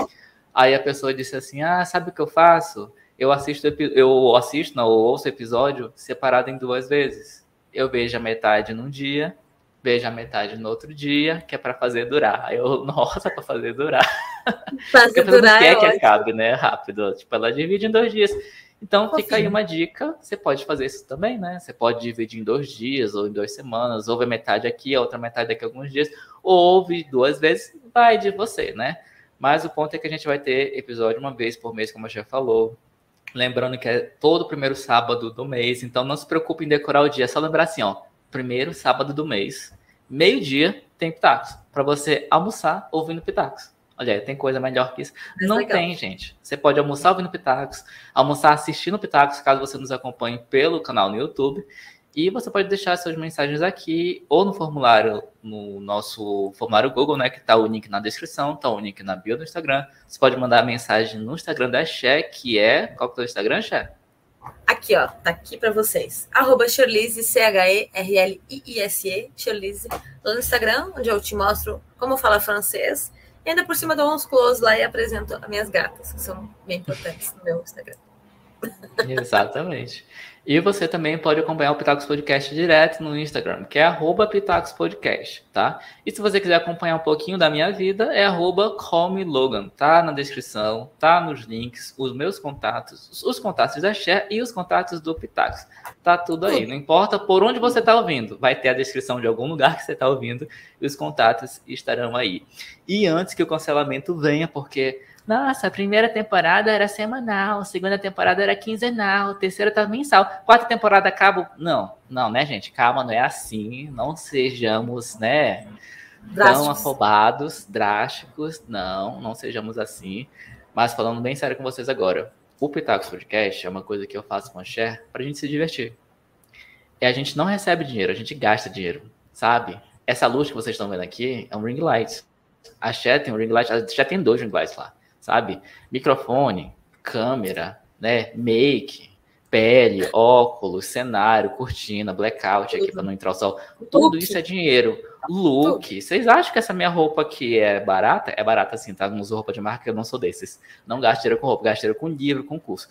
Aí a pessoa disse assim: Ah, sabe o que eu faço? Eu assisto, eu assisto, não, eu ouço episódio separado em duas vezes. Eu vejo a metade num dia, vejo a metade no outro dia, que é para fazer durar. Aí eu, *laughs* nossa, para fazer durar. *laughs* Fazer durar quer é que acabe, né? Rápido. Tipo, ela divide em dois dias. Então fica aí uma dica. Você pode fazer isso também, né? Você pode dividir em dois dias ou em duas semanas, ouve a metade aqui, a outra metade daqui a alguns dias, ou ouve duas vezes, vai de você, né? Mas o ponto é que a gente vai ter episódio uma vez por mês, como a já falou. Lembrando que é todo primeiro sábado do mês, então não se preocupe em decorar o dia, é só lembrar assim, ó, primeiro sábado do mês, meio-dia tem Pitacos, para você almoçar ouvindo Pitacos. Olha, tem coisa melhor que isso. É não legal. tem, gente. Você pode almoçar ouvindo Pitacos, almoçar assistindo Pitacos, caso você nos acompanhe pelo canal no YouTube, e você pode deixar suas mensagens aqui ou no formulário, no nosso formulário Google, né? Que tá o link na descrição, tá o link na bio do Instagram. Você pode mandar a mensagem no Instagram da Xé, que é. Qual que é o Instagram, Xé? Aqui, ó, tá aqui para vocês. Arroba Shirlise, C-H-E-R-L-I-I-S-E, Shirlise, lá no Instagram, onde eu te mostro como falar francês. E ainda por cima dou uns close lá e apresento as minhas gatas, que são bem importantes no meu Instagram. Exatamente. E você também pode acompanhar o Pitacos Podcast direto no Instagram, que é arroba Pitacos Podcast, tá? E se você quiser acompanhar um pouquinho da minha vida, é arroba Logan, tá na descrição, tá nos links, os meus contatos, os contatos da Cher e os contatos do Pitacos. Tá tudo aí, não importa por onde você tá ouvindo, vai ter a descrição de algum lugar *laughs* que você tá ouvindo e os contatos estarão aí. E antes que o cancelamento venha, porque nossa, a primeira temporada era semanal, a segunda temporada era quinzenal, a terceira tá mensal, quarta temporada acaba. Não, não, né, gente? Calma, não é assim. Não sejamos, né? Drásticos. Tão afobados, drásticos. Não, não sejamos assim. Mas falando bem sério com vocês agora, o Pitacos Podcast é uma coisa que eu faço com a Cher pra gente se divertir. E a gente não recebe dinheiro, a gente gasta dinheiro, sabe? Essa luz que vocês estão vendo aqui é um ring light. A Cher tem um ring light, já tem dois ring lights lá sabe? Microfone, câmera, né? Make, pele, óculos, cenário, cortina, blackout aqui para não entrar o sol. Tudo isso é dinheiro. Look. Vocês acham que essa minha roupa aqui é barata? É barata sim, tá? Não uso roupa de marca, eu não sou desses. Não gasto dinheiro com roupa, gasto dinheiro com livro, com curso.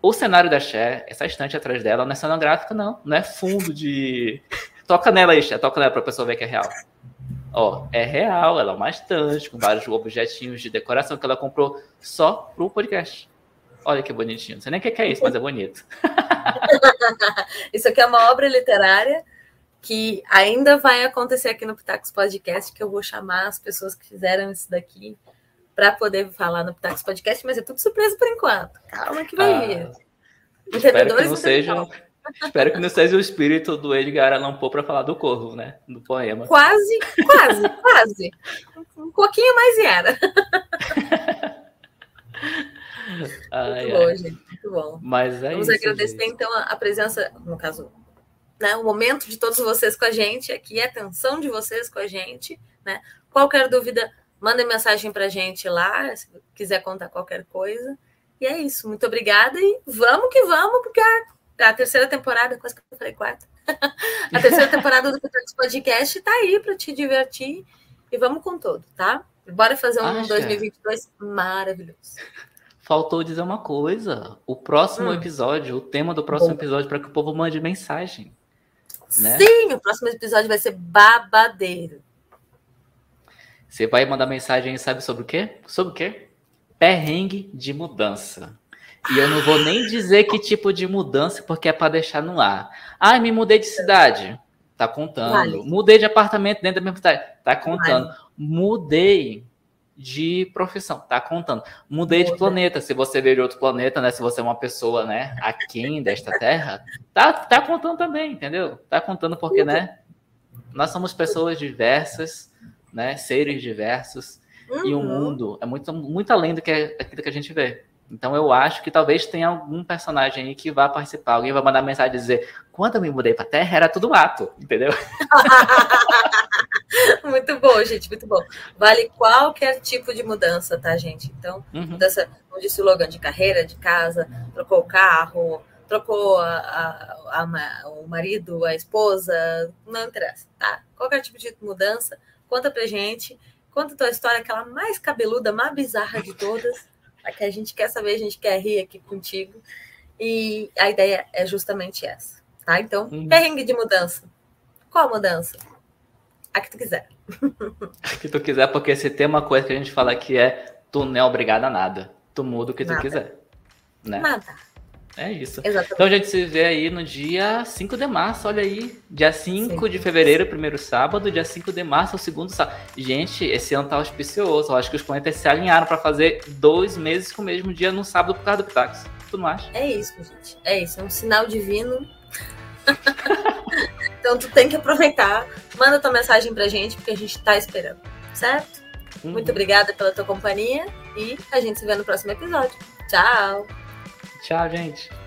O cenário da Cher, essa estante atrás dela, não é cenográfica, não. Não é fundo de. toca nela aí, Cher, toca nela pra pessoa ver que é real. Ó, é real, ela é uma estante com vários objetinhos de decoração que ela comprou só pro podcast. Olha que bonitinho. Não sei nem o que é isso, mas é bonito. *laughs* isso aqui é uma obra literária que ainda vai acontecer aqui no Pitacos Podcast, que eu vou chamar as pessoas que fizeram isso daqui para poder falar no Pitacos Podcast, mas é tudo surpresa por enquanto. Calma que vai ah, vir. Espero que não seja, espero que não seja o espírito do Edgar Allan Poe para falar do corvo, né? Do poema. Quase, quase, quase. Um pouquinho mais era. *laughs* Ai, muito ai. bom, gente. Muito bom. Mas é Vamos isso, agradecer, gente. então, a presença, no caso, né, o momento de todos vocês com a gente aqui, a atenção de vocês com a gente, né? Qualquer dúvida, mandem mensagem para a gente lá, se quiser contar qualquer coisa. E é isso, muito obrigada e vamos que vamos, porque a, a terceira temporada, quase que eu falei quarta, *laughs* a terceira temporada do Podcast está aí para te divertir e vamos com tudo, tá? Bora fazer um Acha. 2022 maravilhoso. Faltou dizer uma coisa. O próximo hum. episódio, o tema do próximo Bom. episódio, para que o povo mande mensagem. Né? Sim, o próximo episódio vai ser babadeiro. Você vai mandar mensagem, sabe sobre o quê? Sobre o quê? Perrengue de mudança. E eu não vou nem dizer que tipo de mudança, porque é para deixar no ar. Ah, me mudei de cidade. Tá contando. Vale. Mudei de apartamento dentro da minha cidade. Tá contando. Vale. Mudei de profissão, tá contando. Mudei de planeta, se você veio de outro planeta, né? Se você é uma pessoa, né, aquém desta Terra, tá, tá contando também, entendeu? Tá contando porque, né? Nós somos pessoas diversas, né? Seres diversos, uhum. e o mundo é muito, muito além do que é aquilo que a gente vê. Então eu acho que talvez tenha algum personagem aí que vá participar, alguém vai mandar mensagem e dizer: quando eu me mudei para Terra era tudo mato, entendeu? *laughs* muito bom, gente, muito bom. Vale qualquer tipo de mudança, tá, gente? Então, uhum. mudança, como disse o Logan, de carreira, de casa, trocou o carro, trocou a, a, a, o marido, a esposa, não interessa, tá? Qualquer tipo de mudança, conta pra gente, conta a tua história, aquela mais cabeluda, mais bizarra de todas, a que a gente quer saber, a gente quer rir aqui contigo. E a ideia é justamente essa, tá? Então, uhum. perrengue de mudança. Qual mudança? a que tu quiser. *laughs* A que tu quiser, porque se tem uma coisa que a gente fala que é tu não é obrigado a nada. Tu muda o que nada. tu quiser. Né? Nada. É isso. Exatamente. Então a gente se vê aí no dia 5 de março, olha aí. Dia 5 Sim. de fevereiro, primeiro sábado, dia 5 de março, o segundo sábado. Gente, esse ano tá auspicioso. Eu acho que os planetas se alinharam para fazer dois meses com o mesmo dia no sábado por causa do Pitax. Tu não acha? É isso, gente. É isso. É um sinal divino. *laughs* Então tu tem que aproveitar, manda tua mensagem pra gente, porque a gente tá esperando, certo? Uhum. Muito obrigada pela tua companhia e a gente se vê no próximo episódio. Tchau! Tchau, gente!